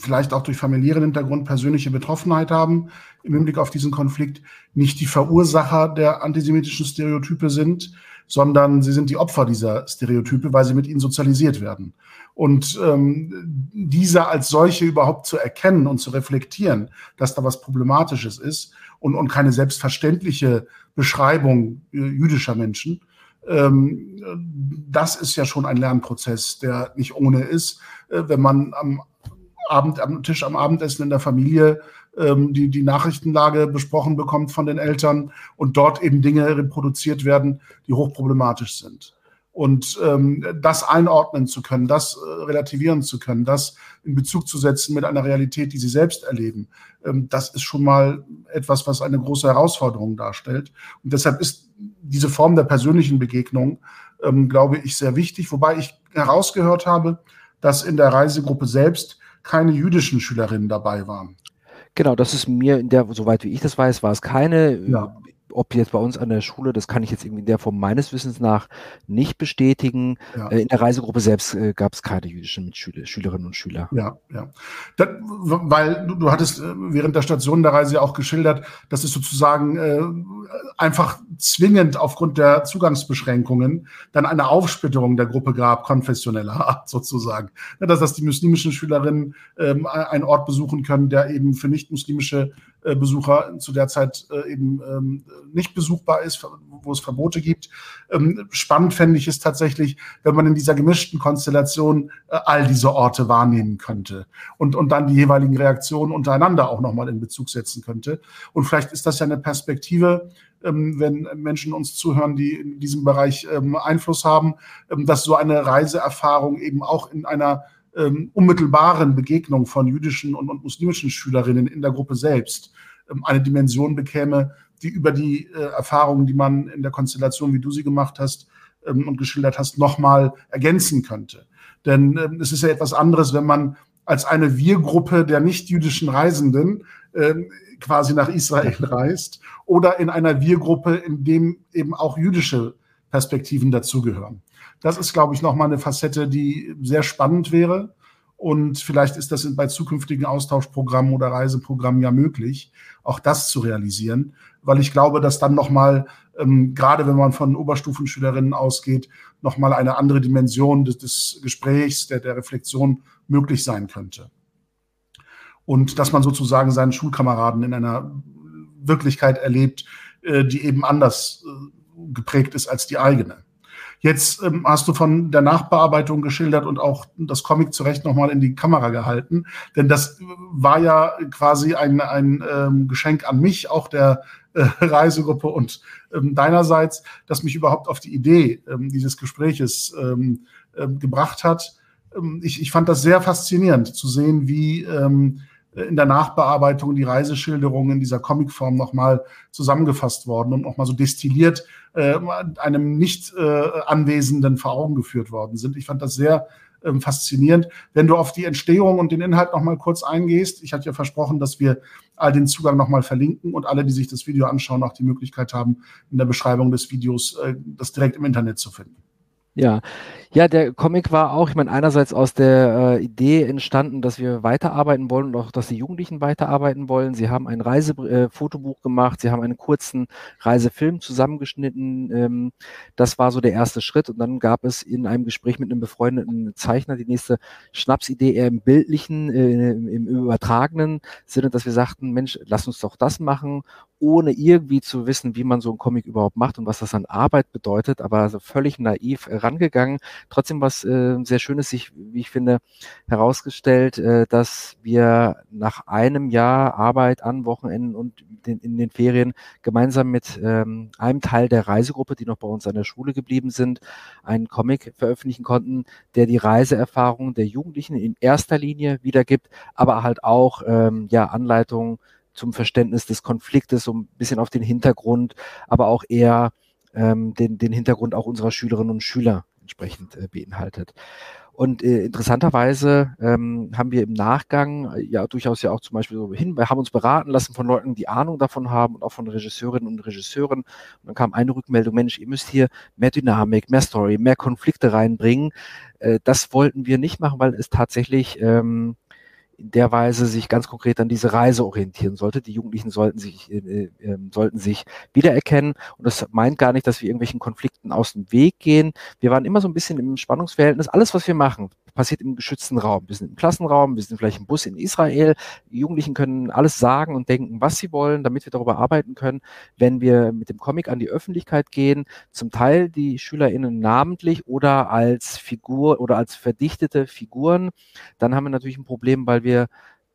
vielleicht auch durch familiären Hintergrund persönliche Betroffenheit haben im Hinblick auf diesen Konflikt, nicht die Verursacher der antisemitischen Stereotype sind, sondern sie sind die Opfer dieser Stereotype, weil sie mit ihnen sozialisiert werden. Und ähm, diese als solche überhaupt zu erkennen und zu reflektieren, dass da was Problematisches ist und, und keine selbstverständliche Beschreibung äh, jüdischer Menschen, ähm, das ist ja schon ein Lernprozess, der nicht ohne ist, äh, wenn man am Abend am Tisch am Abendessen in der Familie ähm, die, die Nachrichtenlage besprochen bekommt von den Eltern und dort eben Dinge reproduziert werden, die hochproblematisch sind. Und ähm, das einordnen zu können, das äh, relativieren zu können, das in Bezug zu setzen mit einer Realität, die sie selbst erleben, ähm, das ist schon mal etwas, was eine große Herausforderung darstellt. Und deshalb ist diese Form der persönlichen Begegnung, ähm, glaube ich, sehr wichtig. Wobei ich herausgehört habe, dass in der Reisegruppe selbst keine jüdischen Schülerinnen dabei waren. Genau, das ist mir in der, soweit wie ich das weiß, war es keine. Ja ob jetzt bei uns an der Schule, das kann ich jetzt irgendwie in der Form meines Wissens nach nicht bestätigen. Ja. Äh, in der Reisegruppe selbst äh, gab es keine jüdischen Mitschüler, Schülerinnen und Schüler. Ja, ja. Das, weil du, du, hattest äh, während der Station der Reise ja auch geschildert, dass es sozusagen äh, einfach zwingend aufgrund der Zugangsbeschränkungen dann eine Aufsplitterung der Gruppe gab, konfessioneller Art sozusagen. Dass, dass die muslimischen Schülerinnen ähm, einen Ort besuchen können, der eben für nicht-muslimische Besucher zu der Zeit äh, eben ähm, nicht besuchbar ist, wo es Verbote gibt. Ähm, spannend fände ich es tatsächlich, wenn man in dieser gemischten Konstellation äh, all diese Orte wahrnehmen könnte und, und dann die jeweiligen Reaktionen untereinander auch nochmal in Bezug setzen könnte. Und vielleicht ist das ja eine Perspektive, ähm, wenn Menschen uns zuhören, die in diesem Bereich Einfluss haben, dass so eine Reiseerfahrung eben auch in einer ähm, unmittelbaren Begegnung von jüdischen und, und, muslimischen Schülerinnen in der Gruppe selbst ähm, eine Dimension bekäme, die über die äh, Erfahrungen, die man in der Konstellation, wie du sie gemacht hast ähm, und geschildert hast, nochmal ergänzen könnte. Denn ähm, es ist ja etwas anderes, wenn man als eine Wir-Gruppe der nicht-jüdischen Reisenden ähm, quasi nach Israel reist oder in einer Wir-Gruppe, in dem eben auch jüdische Perspektiven dazugehören. Das ist, glaube ich, nochmal eine Facette, die sehr spannend wäre. Und vielleicht ist das bei zukünftigen Austauschprogrammen oder Reiseprogrammen ja möglich, auch das zu realisieren, weil ich glaube, dass dann nochmal, ähm, gerade wenn man von Oberstufenschülerinnen ausgeht, nochmal eine andere Dimension des, des Gesprächs, der, der Reflexion möglich sein könnte. Und dass man sozusagen seinen Schulkameraden in einer Wirklichkeit erlebt, äh, die eben anders äh, geprägt ist als die eigene. Jetzt ähm, hast du von der Nachbearbeitung geschildert und auch das Comic zu Recht nochmal in die Kamera gehalten. Denn das war ja quasi ein, ein ähm, Geschenk an mich, auch der äh, Reisegruppe und ähm, deinerseits, das mich überhaupt auf die Idee ähm, dieses Gespräches ähm, äh, gebracht hat. Ähm, ich, ich fand das sehr faszinierend zu sehen, wie ähm, in der Nachbearbeitung die Reiseschilderungen in dieser Comicform nochmal zusammengefasst worden und nochmal so destilliert äh, einem nicht äh, Anwesenden vor Augen geführt worden sind. Ich fand das sehr ähm, faszinierend. Wenn du auf die Entstehung und den Inhalt noch mal kurz eingehst, ich hatte ja versprochen, dass wir all den Zugang noch mal verlinken und alle, die sich das Video anschauen, auch die Möglichkeit haben, in der Beschreibung des Videos äh, das direkt im Internet zu finden. Ja, ja, der Comic war auch, ich meine, einerseits aus der äh, Idee entstanden, dass wir weiterarbeiten wollen und auch, dass die Jugendlichen weiterarbeiten wollen. Sie haben ein Reisefotobuch äh, gemacht, sie haben einen kurzen Reisefilm zusammengeschnitten. Ähm, das war so der erste Schritt. Und dann gab es in einem Gespräch mit einem befreundeten Zeichner die nächste Schnapsidee eher im bildlichen, äh, im, im übertragenen Sinne, dass wir sagten, Mensch, lass uns doch das machen ohne irgendwie zu wissen, wie man so einen Comic überhaupt macht und was das an Arbeit bedeutet, aber also völlig naiv rangegangen, trotzdem was äh, sehr Schönes, sich, wie ich finde, herausgestellt, äh, dass wir nach einem Jahr Arbeit an Wochenenden und den, in den Ferien gemeinsam mit ähm, einem Teil der Reisegruppe, die noch bei uns an der Schule geblieben sind, einen Comic veröffentlichen konnten, der die Reiseerfahrungen der Jugendlichen in erster Linie wiedergibt, aber halt auch ähm, ja Anleitungen zum Verständnis des Konfliktes, so ein bisschen auf den Hintergrund, aber auch eher ähm, den, den Hintergrund auch unserer Schülerinnen und Schüler entsprechend äh, beinhaltet. Und äh, interessanterweise ähm, haben wir im Nachgang äh, ja durchaus ja auch zum Beispiel so hin, wir haben uns beraten lassen von Leuten, die Ahnung davon haben und auch von Regisseurinnen und Regisseuren. Und dann kam eine Rückmeldung, Mensch, ihr müsst hier mehr Dynamik, mehr Story, mehr Konflikte reinbringen. Äh, das wollten wir nicht machen, weil es tatsächlich ähm, in der Weise sich ganz konkret an diese Reise orientieren sollte. Die Jugendlichen sollten sich, äh, äh, sollten sich wiedererkennen. Und das meint gar nicht, dass wir irgendwelchen Konflikten aus dem Weg gehen. Wir waren immer so ein bisschen im Spannungsverhältnis. Alles, was wir machen, passiert im geschützten Raum. Wir sind im Klassenraum, wir sind vielleicht im Bus in Israel. Die Jugendlichen können alles sagen und denken, was sie wollen, damit wir darüber arbeiten können. Wenn wir mit dem Comic an die Öffentlichkeit gehen, zum Teil die SchülerInnen namentlich oder als Figur oder als verdichtete Figuren, dann haben wir natürlich ein Problem, weil wir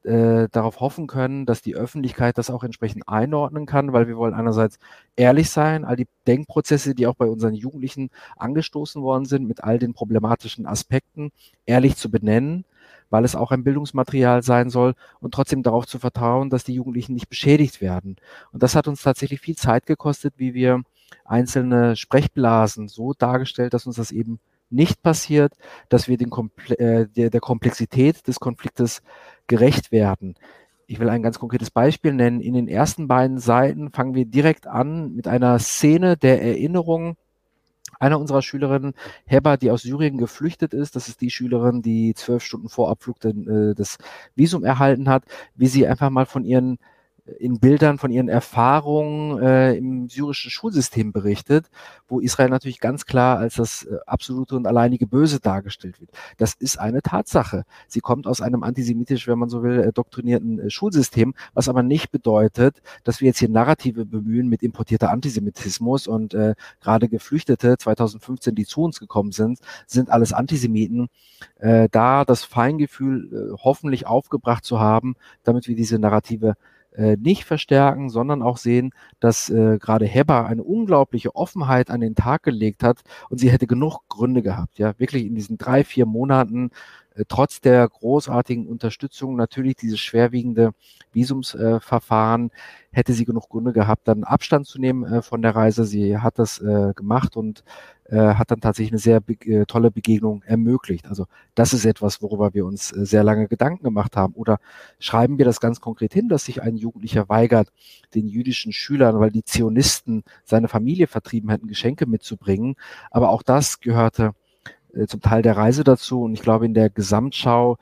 äh, darauf hoffen können, dass die Öffentlichkeit das auch entsprechend einordnen kann, weil wir wollen einerseits ehrlich sein, all die Denkprozesse, die auch bei unseren Jugendlichen angestoßen worden sind, mit all den problematischen Aspekten ehrlich zu benennen, weil es auch ein Bildungsmaterial sein soll und trotzdem darauf zu vertrauen, dass die Jugendlichen nicht beschädigt werden. Und das hat uns tatsächlich viel Zeit gekostet, wie wir einzelne Sprechblasen so dargestellt, dass uns das eben nicht passiert, dass wir den Komple äh, der, der Komplexität des Konfliktes gerecht werden. Ich will ein ganz konkretes Beispiel nennen. In den ersten beiden Seiten fangen wir direkt an mit einer Szene der Erinnerung einer unserer Schülerinnen, Heba, die aus Syrien geflüchtet ist. Das ist die Schülerin, die zwölf Stunden vor Abflug den, äh, das Visum erhalten hat, wie sie einfach mal von ihren in Bildern von ihren Erfahrungen äh, im syrischen Schulsystem berichtet, wo Israel natürlich ganz klar als das äh, absolute und alleinige Böse dargestellt wird. Das ist eine Tatsache. Sie kommt aus einem antisemitisch, wenn man so will, äh, doktrinierten äh, Schulsystem, was aber nicht bedeutet, dass wir jetzt hier Narrative bemühen mit importierter Antisemitismus und äh, gerade Geflüchtete 2015, die zu uns gekommen sind, sind alles Antisemiten. Äh, da das Feingefühl äh, hoffentlich aufgebracht zu haben, damit wir diese Narrative äh, nicht verstärken, sondern auch sehen, dass äh, gerade Hebber eine unglaubliche Offenheit an den Tag gelegt hat und sie hätte genug Gründe gehabt, ja, wirklich in diesen drei, vier Monaten trotz der großartigen Unterstützung natürlich dieses schwerwiegende Visumsverfahren äh, hätte sie genug Gründe gehabt, dann Abstand zu nehmen äh, von der Reise. Sie hat das äh, gemacht und äh, hat dann tatsächlich eine sehr äh, tolle Begegnung ermöglicht. Also das ist etwas, worüber wir uns äh, sehr lange Gedanken gemacht haben. Oder schreiben wir das ganz konkret hin, dass sich ein Jugendlicher weigert, den jüdischen Schülern, weil die Zionisten seine Familie vertrieben hätten, Geschenke mitzubringen. Aber auch das gehörte äh, zum Teil der Reise dazu. Und ich glaube, in der Gesamtschau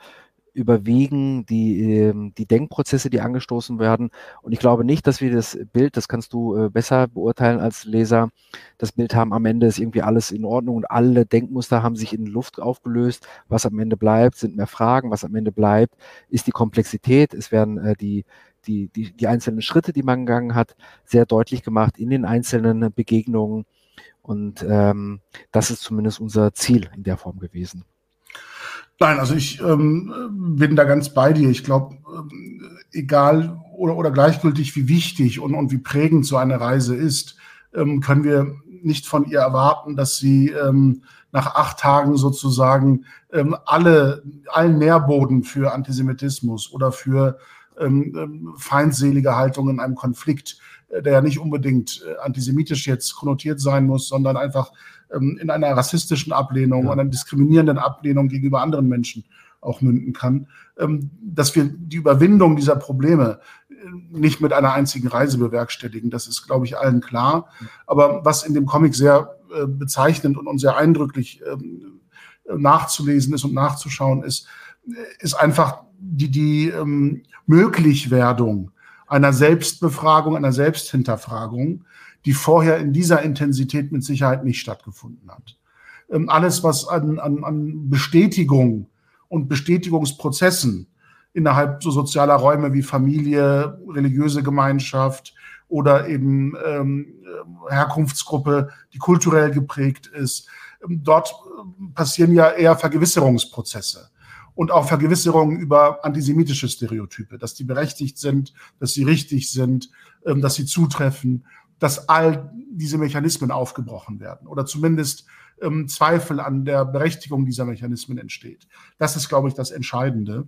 überwiegen die, ähm, die Denkprozesse, die angestoßen werden. Und ich glaube nicht, dass wir das Bild, das kannst du äh, besser beurteilen als Leser, das Bild haben am Ende ist irgendwie alles in Ordnung und alle Denkmuster haben sich in Luft aufgelöst. Was am Ende bleibt, sind mehr Fragen. Was am Ende bleibt, ist die Komplexität. Es werden äh, die, die, die, die einzelnen Schritte, die man gegangen hat, sehr deutlich gemacht in den einzelnen Begegnungen. Und ähm, das ist zumindest unser Ziel in der Form gewesen. Nein, also ich ähm, bin da ganz bei dir. Ich glaube, ähm, egal oder, oder gleichgültig, wie wichtig und, und wie prägend so eine Reise ist, ähm, können wir nicht von ihr erwarten, dass sie ähm, nach acht Tagen sozusagen ähm, alle, allen Nährboden für Antisemitismus oder für ähm, ähm feindselige Haltung in einem Konflikt, äh, der ja nicht unbedingt äh, antisemitisch jetzt konnotiert sein muss, sondern einfach ähm, in einer rassistischen Ablehnung ja. einer diskriminierenden Ablehnung gegenüber anderen Menschen auch münden kann, ähm, dass wir die Überwindung dieser Probleme äh, nicht mit einer einzigen Reise bewerkstelligen. Das ist, glaube ich, allen klar. Aber was in dem Comic sehr äh, bezeichnend und sehr eindrücklich ähm, nachzulesen ist und nachzuschauen ist, ist einfach die, die ähm, Möglichwerdung einer Selbstbefragung, einer Selbsthinterfragung, die vorher in dieser Intensität mit Sicherheit nicht stattgefunden hat. Ähm, alles, was an, an, an Bestätigung und Bestätigungsprozessen innerhalb so sozialer Räume wie Familie, religiöse Gemeinschaft oder eben ähm, Herkunftsgruppe, die kulturell geprägt ist. Ähm, dort äh, passieren ja eher Vergewisserungsprozesse und auch Vergewisserungen über antisemitische Stereotype, dass die berechtigt sind, dass sie richtig sind, ähm, dass sie zutreffen, dass all diese Mechanismen aufgebrochen werden oder zumindest ähm, Zweifel an der Berechtigung dieser Mechanismen entsteht. Das ist, glaube ich, das Entscheidende,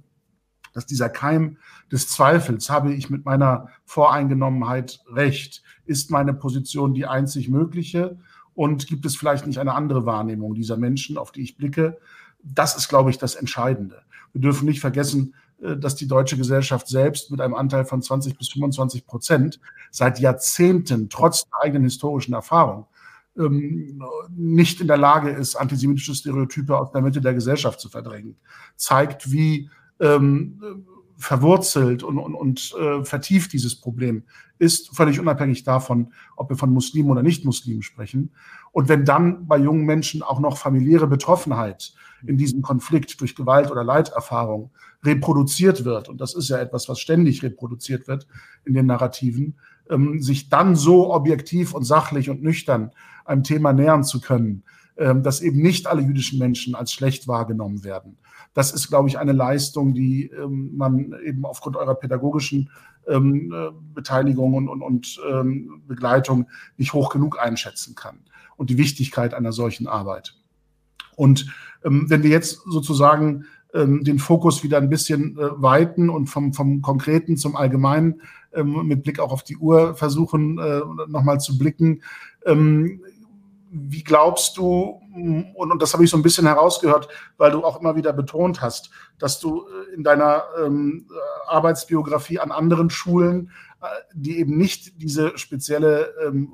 dass dieser Keim des Zweifels, habe ich mit meiner Voreingenommenheit recht, ist meine Position die einzig mögliche und gibt es vielleicht nicht eine andere Wahrnehmung dieser Menschen, auf die ich blicke. Das ist, glaube ich, das Entscheidende. Wir dürfen nicht vergessen, äh, dass die deutsche Gesellschaft selbst mit einem Anteil von 20 bis 25 Prozent seit Jahrzehnten, trotz der eigenen historischen Erfahrung, ähm, nicht in der Lage ist, antisemitische Stereotype aus der Mitte der Gesellschaft zu verdrängen, zeigt, wie ähm, verwurzelt und, und, und äh, vertieft dieses Problem ist, völlig unabhängig davon, ob wir von Muslimen oder Nicht-Muslimen sprechen. Und wenn dann bei jungen Menschen auch noch familiäre Betroffenheit in diesem Konflikt durch Gewalt oder Leiterfahrung reproduziert wird, und das ist ja etwas, was ständig reproduziert wird in den Narrativen, ähm, sich dann so objektiv und sachlich und nüchtern einem Thema nähern zu können, ähm, dass eben nicht alle jüdischen Menschen als schlecht wahrgenommen werden. Das ist, glaube ich, eine Leistung, die ähm, man eben aufgrund eurer pädagogischen ähm, äh, Beteiligung und, und, und ähm, Begleitung nicht hoch genug einschätzen kann. Und die Wichtigkeit einer solchen Arbeit. Und ähm, wenn wir jetzt sozusagen ähm, den Fokus wieder ein bisschen äh, weiten und vom, vom Konkreten zum Allgemeinen ähm, mit Blick auch auf die Uhr versuchen, äh, nochmal zu blicken. Ähm, wie glaubst du, und, und das habe ich so ein bisschen herausgehört, weil du auch immer wieder betont hast, dass du äh, in deiner ähm, Arbeitsbiografie an anderen Schulen, äh, die eben nicht diese spezielle ähm,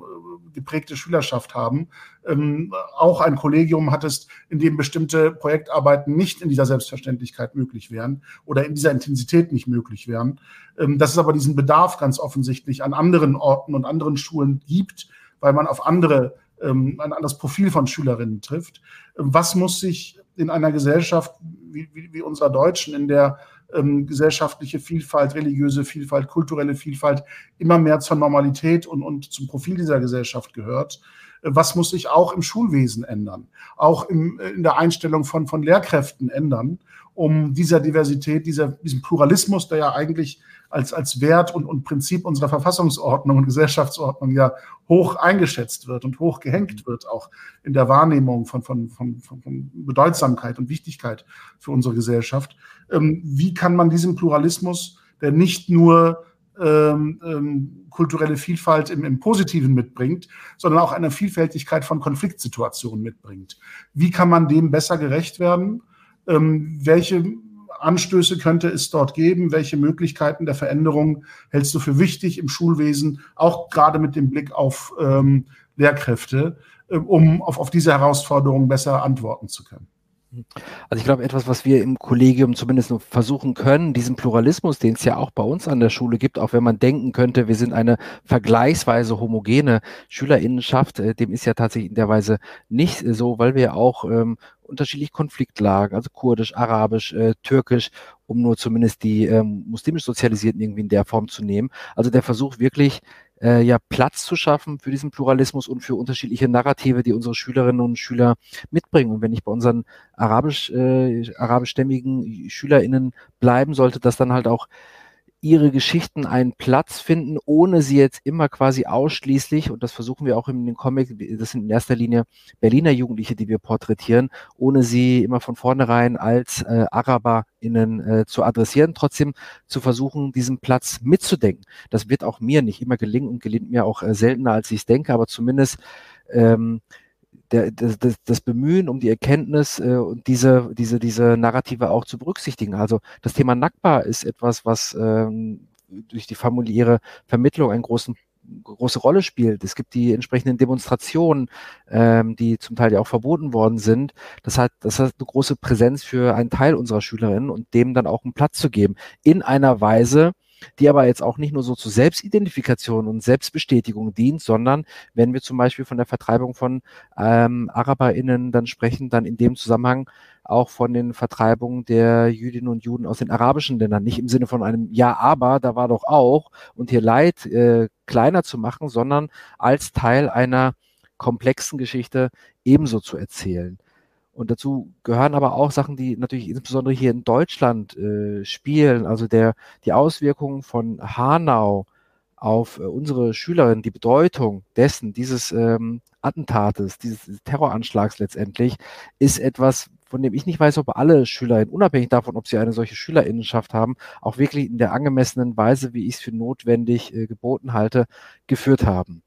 geprägte Schülerschaft haben, ähm, auch ein Kollegium hattest, in dem bestimmte Projektarbeiten nicht in dieser Selbstverständlichkeit möglich wären oder in dieser Intensität nicht möglich wären. Ähm, dass es aber diesen Bedarf ganz offensichtlich an anderen Orten und anderen Schulen gibt, weil man auf andere ähm, ein anderes Profil von Schülerinnen trifft. Was muss sich in einer Gesellschaft wie, wie, wie unserer Deutschen, in der ähm, gesellschaftliche Vielfalt, religiöse Vielfalt, kulturelle Vielfalt immer mehr zur Normalität und, und zum Profil dieser Gesellschaft gehört, was muss sich auch im Schulwesen ändern, auch im, in der Einstellung von, von Lehrkräften ändern, um dieser Diversität, dieser, diesem Pluralismus, der ja eigentlich als, als Wert und, und Prinzip unserer Verfassungsordnung und Gesellschaftsordnung ja hoch eingeschätzt wird und hoch gehängt wird, auch in der Wahrnehmung von, von, von, von Bedeutsamkeit und Wichtigkeit für unsere Gesellschaft. Ähm, wie kann man diesen Pluralismus, der nicht nur ähm, ähm, kulturelle Vielfalt im, im, Positiven mitbringt, sondern auch eine Vielfältigkeit von Konfliktsituationen mitbringt. Wie kann man dem besser gerecht werden? Ähm, welche Anstöße könnte es dort geben? Welche Möglichkeiten der Veränderung hältst du für wichtig im Schulwesen, auch gerade mit dem Blick auf ähm, Lehrkräfte, äh, um auf, auf diese Herausforderungen besser antworten zu können? Also ich glaube, etwas, was wir im Kollegium zumindest versuchen können, diesen Pluralismus, den es ja auch bei uns an der Schule gibt, auch wenn man denken könnte, wir sind eine vergleichsweise homogene Schülerinnenschaft, äh, dem ist ja tatsächlich in der Weise nicht so, weil wir auch ähm, unterschiedlich Konfliktlagen, also kurdisch, arabisch, äh, türkisch, um nur zumindest die ähm, muslimisch Sozialisierten irgendwie in der Form zu nehmen. Also der Versuch wirklich äh, ja Platz zu schaffen für diesen Pluralismus und für unterschiedliche Narrative, die unsere Schülerinnen und Schüler mitbringen. Und wenn ich bei unseren arabisch, äh, arabischstämmigen SchülerInnen bleiben sollte, dass dann halt auch ihre Geschichten einen Platz finden, ohne sie jetzt immer quasi ausschließlich, und das versuchen wir auch in den Comic, das sind in erster Linie Berliner Jugendliche, die wir porträtieren, ohne sie immer von vornherein als äh, AraberInnen äh, zu adressieren, trotzdem zu versuchen, diesen Platz mitzudenken. Das wird auch mir nicht immer gelingen und gelingt mir auch äh, seltener, als ich es denke, aber zumindest ähm, der, das, das, Bemühen um die Erkenntnis äh, und diese, diese, diese Narrative auch zu berücksichtigen. Also das Thema Nackbar ist etwas, was ähm, durch die familiäre Vermittlung einen großen große Rolle spielt. Es gibt die entsprechenden Demonstrationen, ähm, die zum Teil ja auch verboten worden sind. Das hat, das hat eine große Präsenz für einen Teil unserer Schülerinnen und dem dann auch einen Platz zu geben. In einer Weise, die aber jetzt auch nicht nur so zur Selbstidentifikation und Selbstbestätigung dient, sondern wenn wir zum Beispiel von der Vertreibung von ähm, AraberInnen dann sprechen, dann in dem Zusammenhang auch von den Vertreibungen der Jüdinnen und Juden aus den arabischen Ländern. Nicht im Sinne von einem Ja, aber, da war doch auch und hier Leid äh, kleiner zu machen, sondern als Teil einer komplexen Geschichte ebenso zu erzählen. Und dazu gehören aber auch Sachen, die natürlich insbesondere hier in Deutschland äh, spielen, also der, die Auswirkungen von Hanau auf äh, unsere Schülerinnen, die Bedeutung dessen, dieses ähm, Attentates, dieses Terroranschlags letztendlich, ist etwas, von dem ich nicht weiß, ob alle Schülerinnen, unabhängig davon, ob sie eine solche Schülerinnenschaft haben, auch wirklich in der angemessenen Weise, wie ich es für notwendig äh, geboten halte, geführt haben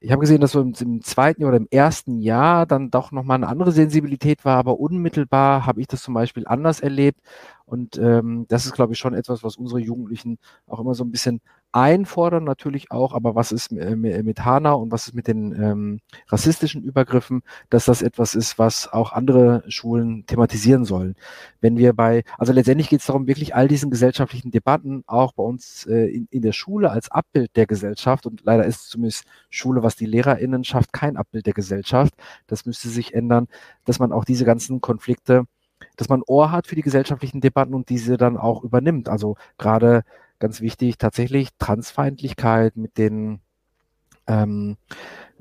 ich habe gesehen, dass so im, im, zweiten oder im ersten Jahr dann doch nochmal eine andere Sensibilität war, aber unmittelbar habe ich das zum Beispiel anders erlebt. Und ähm, das ist, glaube ich, schon etwas, was unsere Jugendlichen auch immer so ein bisschen einfordern, natürlich auch, aber was ist mit Hanau und was ist mit den ähm, rassistischen Übergriffen, dass das etwas ist, was auch andere Schulen thematisieren sollen. Wenn wir bei, also letztendlich geht es darum, wirklich all diesen gesellschaftlichen Debatten auch bei uns äh, in, in der Schule als Abbild der Gesellschaft und leider ist zumindest Schule, was die LehrerInnen schafft, kein Abbild der Gesellschaft. Das müsste sich ändern, dass man auch diese ganzen Konflikte dass man Ohr hat für die gesellschaftlichen Debatten und diese dann auch übernimmt. Also gerade ganz wichtig, tatsächlich Transfeindlichkeit mit den ähm,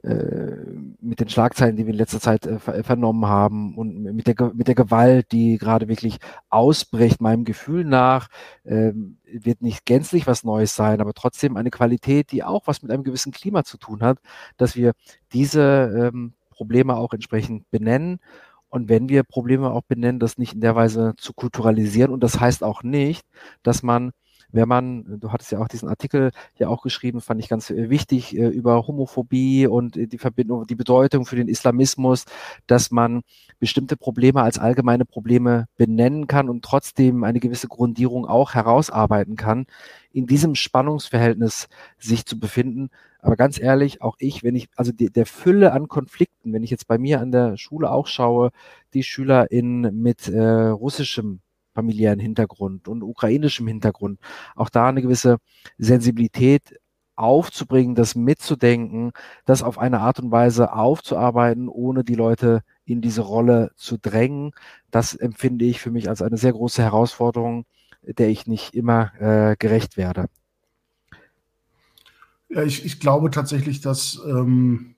äh, mit den Schlagzeilen, die wir in letzter Zeit äh, vernommen haben und mit der, mit der Gewalt, die gerade wirklich ausbricht, meinem Gefühl nach, äh, wird nicht gänzlich was Neues sein, aber trotzdem eine Qualität, die auch was mit einem gewissen Klima zu tun hat, dass wir diese ähm, Probleme auch entsprechend benennen und wenn wir Probleme auch benennen, das nicht in der Weise zu kulturalisieren. Und das heißt auch nicht, dass man wenn man, du hattest ja auch diesen Artikel ja auch geschrieben, fand ich ganz äh, wichtig, äh, über Homophobie und äh, die Verbindung, die Bedeutung für den Islamismus, dass man bestimmte Probleme als allgemeine Probleme benennen kann und trotzdem eine gewisse Grundierung auch herausarbeiten kann, in diesem Spannungsverhältnis sich zu befinden. Aber ganz ehrlich, auch ich, wenn ich, also die, der Fülle an Konflikten, wenn ich jetzt bei mir an der Schule auch schaue, die Schüler in mit äh, russischem familiären Hintergrund und ukrainischem Hintergrund, auch da eine gewisse Sensibilität aufzubringen, das mitzudenken, das auf eine Art und Weise aufzuarbeiten, ohne die Leute in diese Rolle zu drängen. Das empfinde ich für mich als eine sehr große Herausforderung, der ich nicht immer äh, gerecht werde. Ja, ich, ich glaube tatsächlich, dass ähm,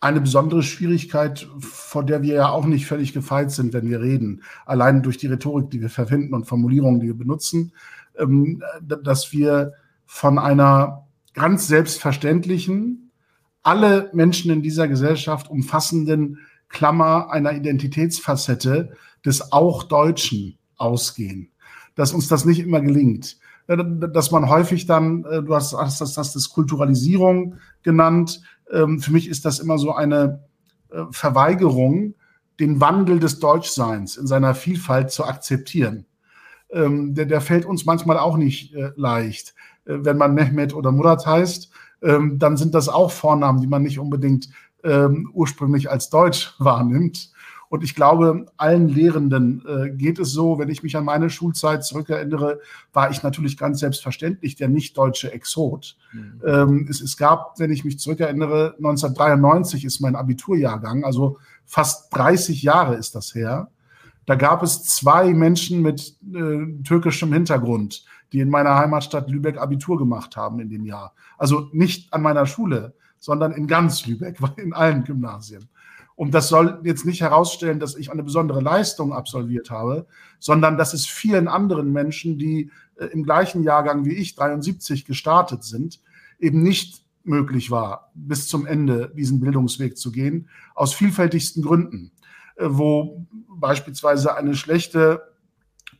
eine besondere Schwierigkeit, vor der wir ja auch nicht völlig gefeit sind, wenn wir reden, allein durch die Rhetorik, die wir verwenden und Formulierungen, die wir benutzen, ähm, dass wir von einer ganz selbstverständlichen, alle Menschen in dieser Gesellschaft umfassenden Klammer einer Identitätsfacette des auch Deutschen ausgehen. Dass uns das nicht immer gelingt. Dass man häufig dann, äh, du hast, hast, hast das Kulturalisierung genannt, ähm, für mich ist das immer so eine äh, Verweigerung, den Wandel des Deutschseins in seiner Vielfalt zu akzeptieren. Ähm, der, der fällt uns manchmal auch nicht äh, leicht. Äh, wenn man Mehmet oder Murat heißt, ähm, dann sind das auch Vornamen, die man nicht unbedingt ähm, ursprünglich als Deutsch wahrnimmt. Und ich glaube, allen Lehrenden äh, geht es so, wenn ich mich an meine Schulzeit zurückerinnere, war ich natürlich ganz selbstverständlich der nicht-deutsche Exot. Mhm. Ähm, es, es gab, wenn ich mich zurückerinnere, 1993 ist mein Abiturjahrgang, also fast 30 Jahre ist das her. Da gab es zwei Menschen mit äh, türkischem Hintergrund, die in meiner Heimatstadt Lübeck Abitur gemacht haben in dem Jahr. Also nicht an meiner Schule, sondern in ganz Lübeck, in allen Gymnasien. Und das soll jetzt nicht herausstellen, dass ich eine besondere Leistung absolviert habe, sondern dass es vielen anderen Menschen, die äh, im gleichen Jahrgang wie ich, 73, gestartet sind, eben nicht möglich war, bis zum Ende diesen Bildungsweg zu gehen, aus vielfältigsten Gründen, äh, wo beispielsweise eine schlechte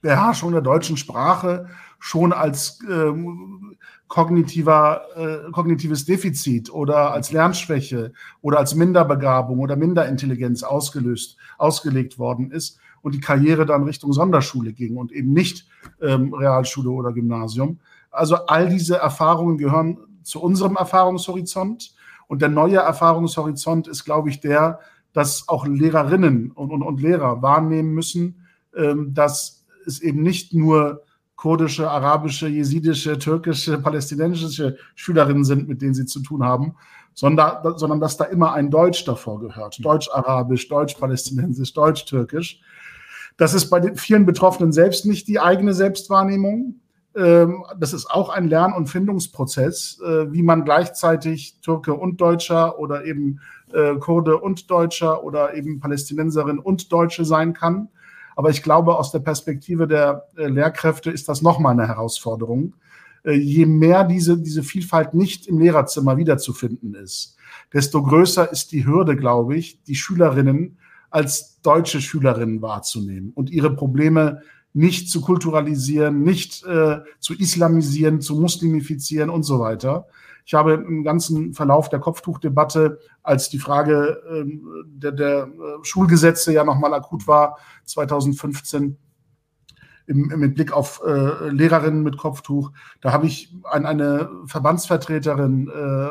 Beherrschung der deutschen Sprache schon als ähm, kognitiver, äh, kognitives Defizit oder als Lernschwäche oder als Minderbegabung oder Minderintelligenz ausgelöst, ausgelegt worden ist und die Karriere dann Richtung Sonderschule ging und eben nicht ähm, Realschule oder Gymnasium. Also all diese Erfahrungen gehören zu unserem Erfahrungshorizont und der neue Erfahrungshorizont ist, glaube ich, der, dass auch Lehrerinnen und, und, und Lehrer wahrnehmen müssen, ähm, dass es eben nicht nur kurdische, arabische, jesidische, türkische, palästinensische Schülerinnen sind, mit denen sie zu tun haben, sondern, sondern dass da immer ein Deutsch davor gehört. Deutsch-Arabisch, Deutsch-Palästinensisch, Deutsch-Türkisch. Das ist bei den vielen Betroffenen selbst nicht die eigene Selbstwahrnehmung. Ähm, das ist auch ein Lern- und Findungsprozess, äh, wie man gleichzeitig Türke und Deutscher oder eben äh, Kurde und Deutscher oder eben Palästinenserin und Deutsche sein kann. Aber ich glaube, aus der Perspektive der äh, Lehrkräfte ist das nochmal eine Herausforderung. Äh, je mehr diese, diese Vielfalt nicht im Lehrerzimmer wiederzufinden ist, desto größer ist die Hürde, glaube ich, die Schülerinnen als deutsche Schülerinnen wahrzunehmen und ihre Probleme nicht zu kulturalisieren, nicht äh, zu islamisieren, zu muslimifizieren und so weiter. Ich habe im ganzen Verlauf der Kopftuchdebatte, als die Frage ähm, der, der äh, Schulgesetze ja nochmal akut war, 2015, im, mit Blick auf äh, Lehrerinnen mit Kopftuch, da habe ich an eine Verbandsvertreterin, äh,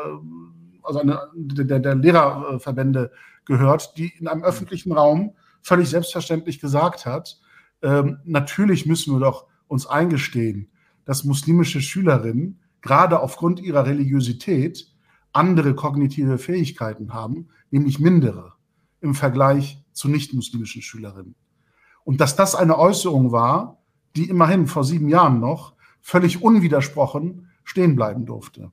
also eine der, der Lehrerverbände gehört, die in einem öffentlichen Raum völlig selbstverständlich gesagt hat, ähm, natürlich müssen wir doch uns eingestehen, dass muslimische Schülerinnen gerade aufgrund ihrer Religiosität andere kognitive Fähigkeiten haben, nämlich mindere im Vergleich zu nicht-muslimischen Schülerinnen. Und dass das eine Äußerung war, die immerhin vor sieben Jahren noch völlig unwidersprochen stehen bleiben durfte.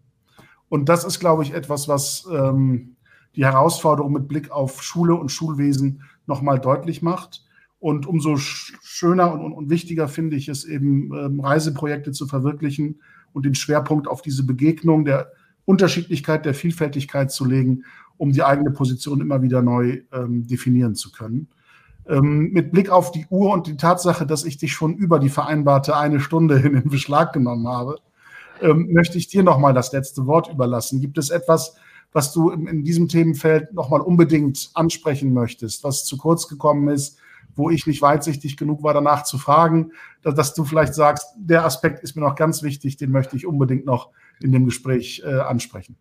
Und das ist, glaube ich, etwas, was ähm, die Herausforderung mit Blick auf Schule und Schulwesen nochmal deutlich macht. Und umso schöner und, und, wichtiger finde ich es eben, ähm, Reiseprojekte zu verwirklichen, und den Schwerpunkt auf diese Begegnung der Unterschiedlichkeit, der Vielfältigkeit zu legen, um die eigene Position immer wieder neu ähm, definieren zu können. Ähm, mit Blick auf die Uhr und die Tatsache, dass ich dich schon über die vereinbarte eine Stunde hin in Beschlag genommen habe, ähm, möchte ich dir nochmal das letzte Wort überlassen. Gibt es etwas, was du in, in diesem Themenfeld nochmal unbedingt ansprechen möchtest, was zu kurz gekommen ist, wo ich nicht weitsichtig genug war, danach zu fragen, dass, dass, du vielleicht sagst, der Aspekt ist mir noch ganz wichtig, den möchte ich unbedingt noch in dem Gespräch äh, ansprechen.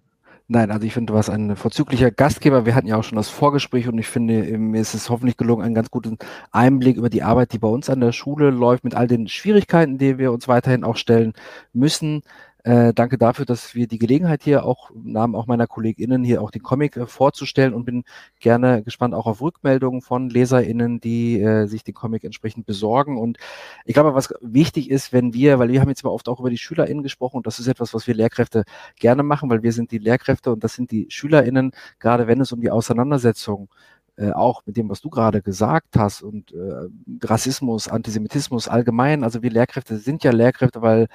Nein, also ich finde, du warst ein vorzüglicher Gastgeber. Wir hatten ja auch schon das Vorgespräch und ich finde, mir ist es hoffentlich gelungen, einen ganz guten Einblick über die Arbeit, die bei uns an der Schule läuft, mit all den Schwierigkeiten, die wir uns weiterhin auch stellen müssen, äh, danke dafür, dass wir die Gelegenheit hier auch im Namen auch meiner KollegInnen hier auch den Comic äh, vorzustellen und bin gerne gespannt auch auf Rückmeldungen von LeserInnen, die äh, sich den Comic entsprechend besorgen. Und ich glaube, was wichtig ist, wenn wir, weil wir haben jetzt mal oft auch über die SchülerInnen gesprochen und das ist etwas, was wir Lehrkräfte gerne machen, weil wir sind die Lehrkräfte und das sind die SchülerInnen, gerade wenn es um die Auseinandersetzung äh, auch mit dem, was du gerade gesagt hast und äh, Rassismus, Antisemitismus allgemein. Also wir Lehrkräfte sind ja Lehrkräfte, weil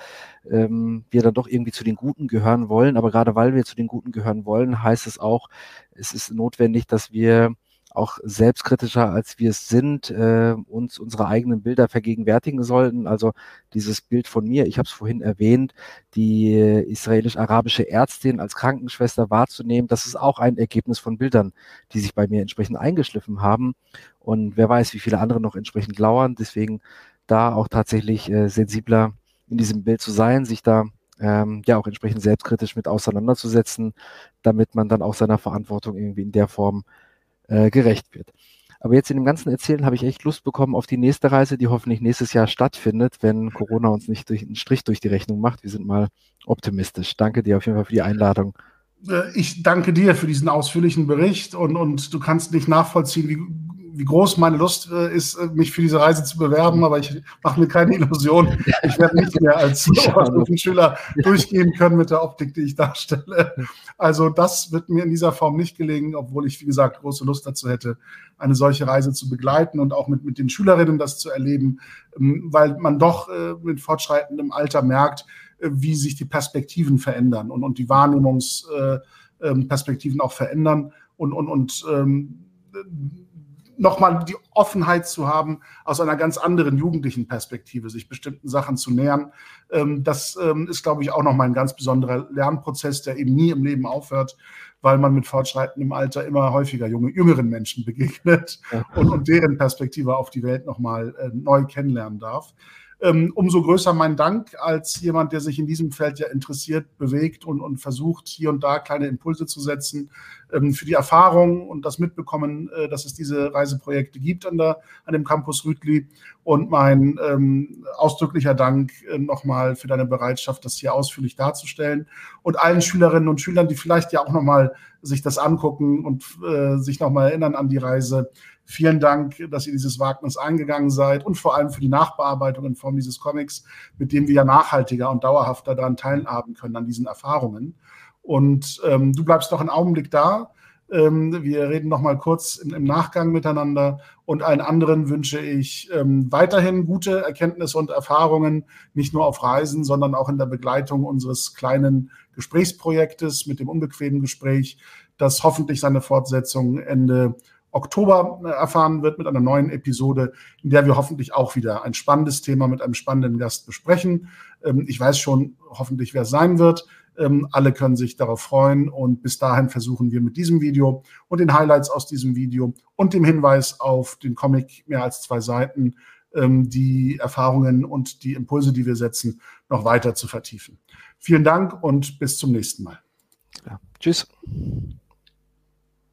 ähm, wir dann doch irgendwie zu den Guten gehören wollen. Aber gerade weil wir zu den Guten gehören wollen, heißt es auch, es ist notwendig, dass wir auch selbstkritischer als wir es sind, äh, uns unsere eigenen Bilder vergegenwärtigen sollten. Also dieses Bild von mir, ich habe es vorhin erwähnt, die israelisch-arabische Ärztin als Krankenschwester wahrzunehmen, das ist auch ein Ergebnis von Bildern, die sich bei mir entsprechend eingeschliffen haben. Und wer weiß, wie viele andere noch entsprechend lauern. Deswegen da auch tatsächlich äh, sensibler in diesem Bild zu sein, sich da ähm, ja auch entsprechend selbstkritisch mit auseinanderzusetzen, damit man dann auch seiner Verantwortung irgendwie in der Form äh, gerecht wird. Aber jetzt in dem ganzen Erzählen habe ich echt Lust bekommen auf die nächste Reise, die hoffentlich nächstes Jahr stattfindet, wenn Corona uns nicht durch einen Strich durch die Rechnung macht. Wir sind mal optimistisch. Danke dir auf jeden Fall für die Einladung. Äh, ich danke dir für diesen ausführlichen Bericht und, und du kannst nicht nachvollziehen, wie wie groß meine Lust äh, ist, äh, mich für diese Reise zu bewerben, aber ich mache mir keine Illusion. Ich werde nicht mehr als Schüler durchgehen können mit der Optik, die ich darstelle. Also das wird mir in dieser Form nicht gelingen, obwohl ich, wie gesagt, große Lust dazu hätte, eine solche Reise zu begleiten und auch mit, mit den Schülerinnen das zu erleben, ähm, weil man doch äh, mit fortschreitendem Alter merkt, wie sich die Perspektiven verändern und, und die Wahrnehmungsperspektiven auch verändern und, und, und ähm, nochmal die Offenheit zu haben, aus einer ganz anderen jugendlichen Perspektive sich bestimmten Sachen zu nähern. Ähm, das ähm, ist, glaube ich, auch nochmal ein ganz besonderer Lernprozess, der eben nie im Leben aufhört, weil man mit fortschreitendem Alter immer häufiger junge, jüngeren Menschen begegnet und, und, deren Perspektive auf die Welt nochmal äh, neu kennenlernen darf umso größer mein Dank als jemand, der sich in diesem Feld ja interessiert, bewegt und, und versucht, hier und da kleine Impulse zu setzen, ähm, für die Erfahrung und das Mitbekommen, äh, dass es diese Reiseprojekte gibt an, der, an dem Campus Rütli. Und mein ähm, ausdrücklicher Dank äh, nochmal für deine Bereitschaft, das hier ausführlich darzustellen. Und allen Schülerinnen und Schülern, die vielleicht ja auch nochmal sich das angucken und äh, sich nochmal erinnern an die Reise, Vielen Dank, dass ihr dieses Wagnis eingegangen seid und vor allem für die Nachbearbeitung in Form dieses Comics, mit dem wir ja nachhaltiger und dauerhafter daran teilhaben können, an diesen Erfahrungen. Und ähm, du bleibst noch einen Augenblick da. Ähm, wir reden noch mal kurz im, im, Nachgang miteinander. Und allen anderen wünsche ich ähm, weiterhin gute Erkenntnisse und Erfahrungen, nicht nur auf Reisen, sondern auch in der Begleitung unseres kleinen Gesprächsprojektes mit dem unbequemen Gespräch, das hoffentlich seine Fortsetzung Ende Oktober äh, erfahren wird mit einer neuen Episode, in der wir hoffentlich auch wieder ein spannendes Thema mit einem spannenden Gast besprechen. Ähm, ich weiß schon hoffentlich, wer es sein wird. Ähm, alle können sich darauf freuen und bis dahin versuchen wir mit diesem Video und den Highlights aus diesem Video und dem Hinweis auf den Comic mehr als zwei Seiten ähm, die Erfahrungen und die Impulse, die wir setzen, noch weiter zu vertiefen. Vielen Dank und bis zum nächsten Mal. Ja, tschüss.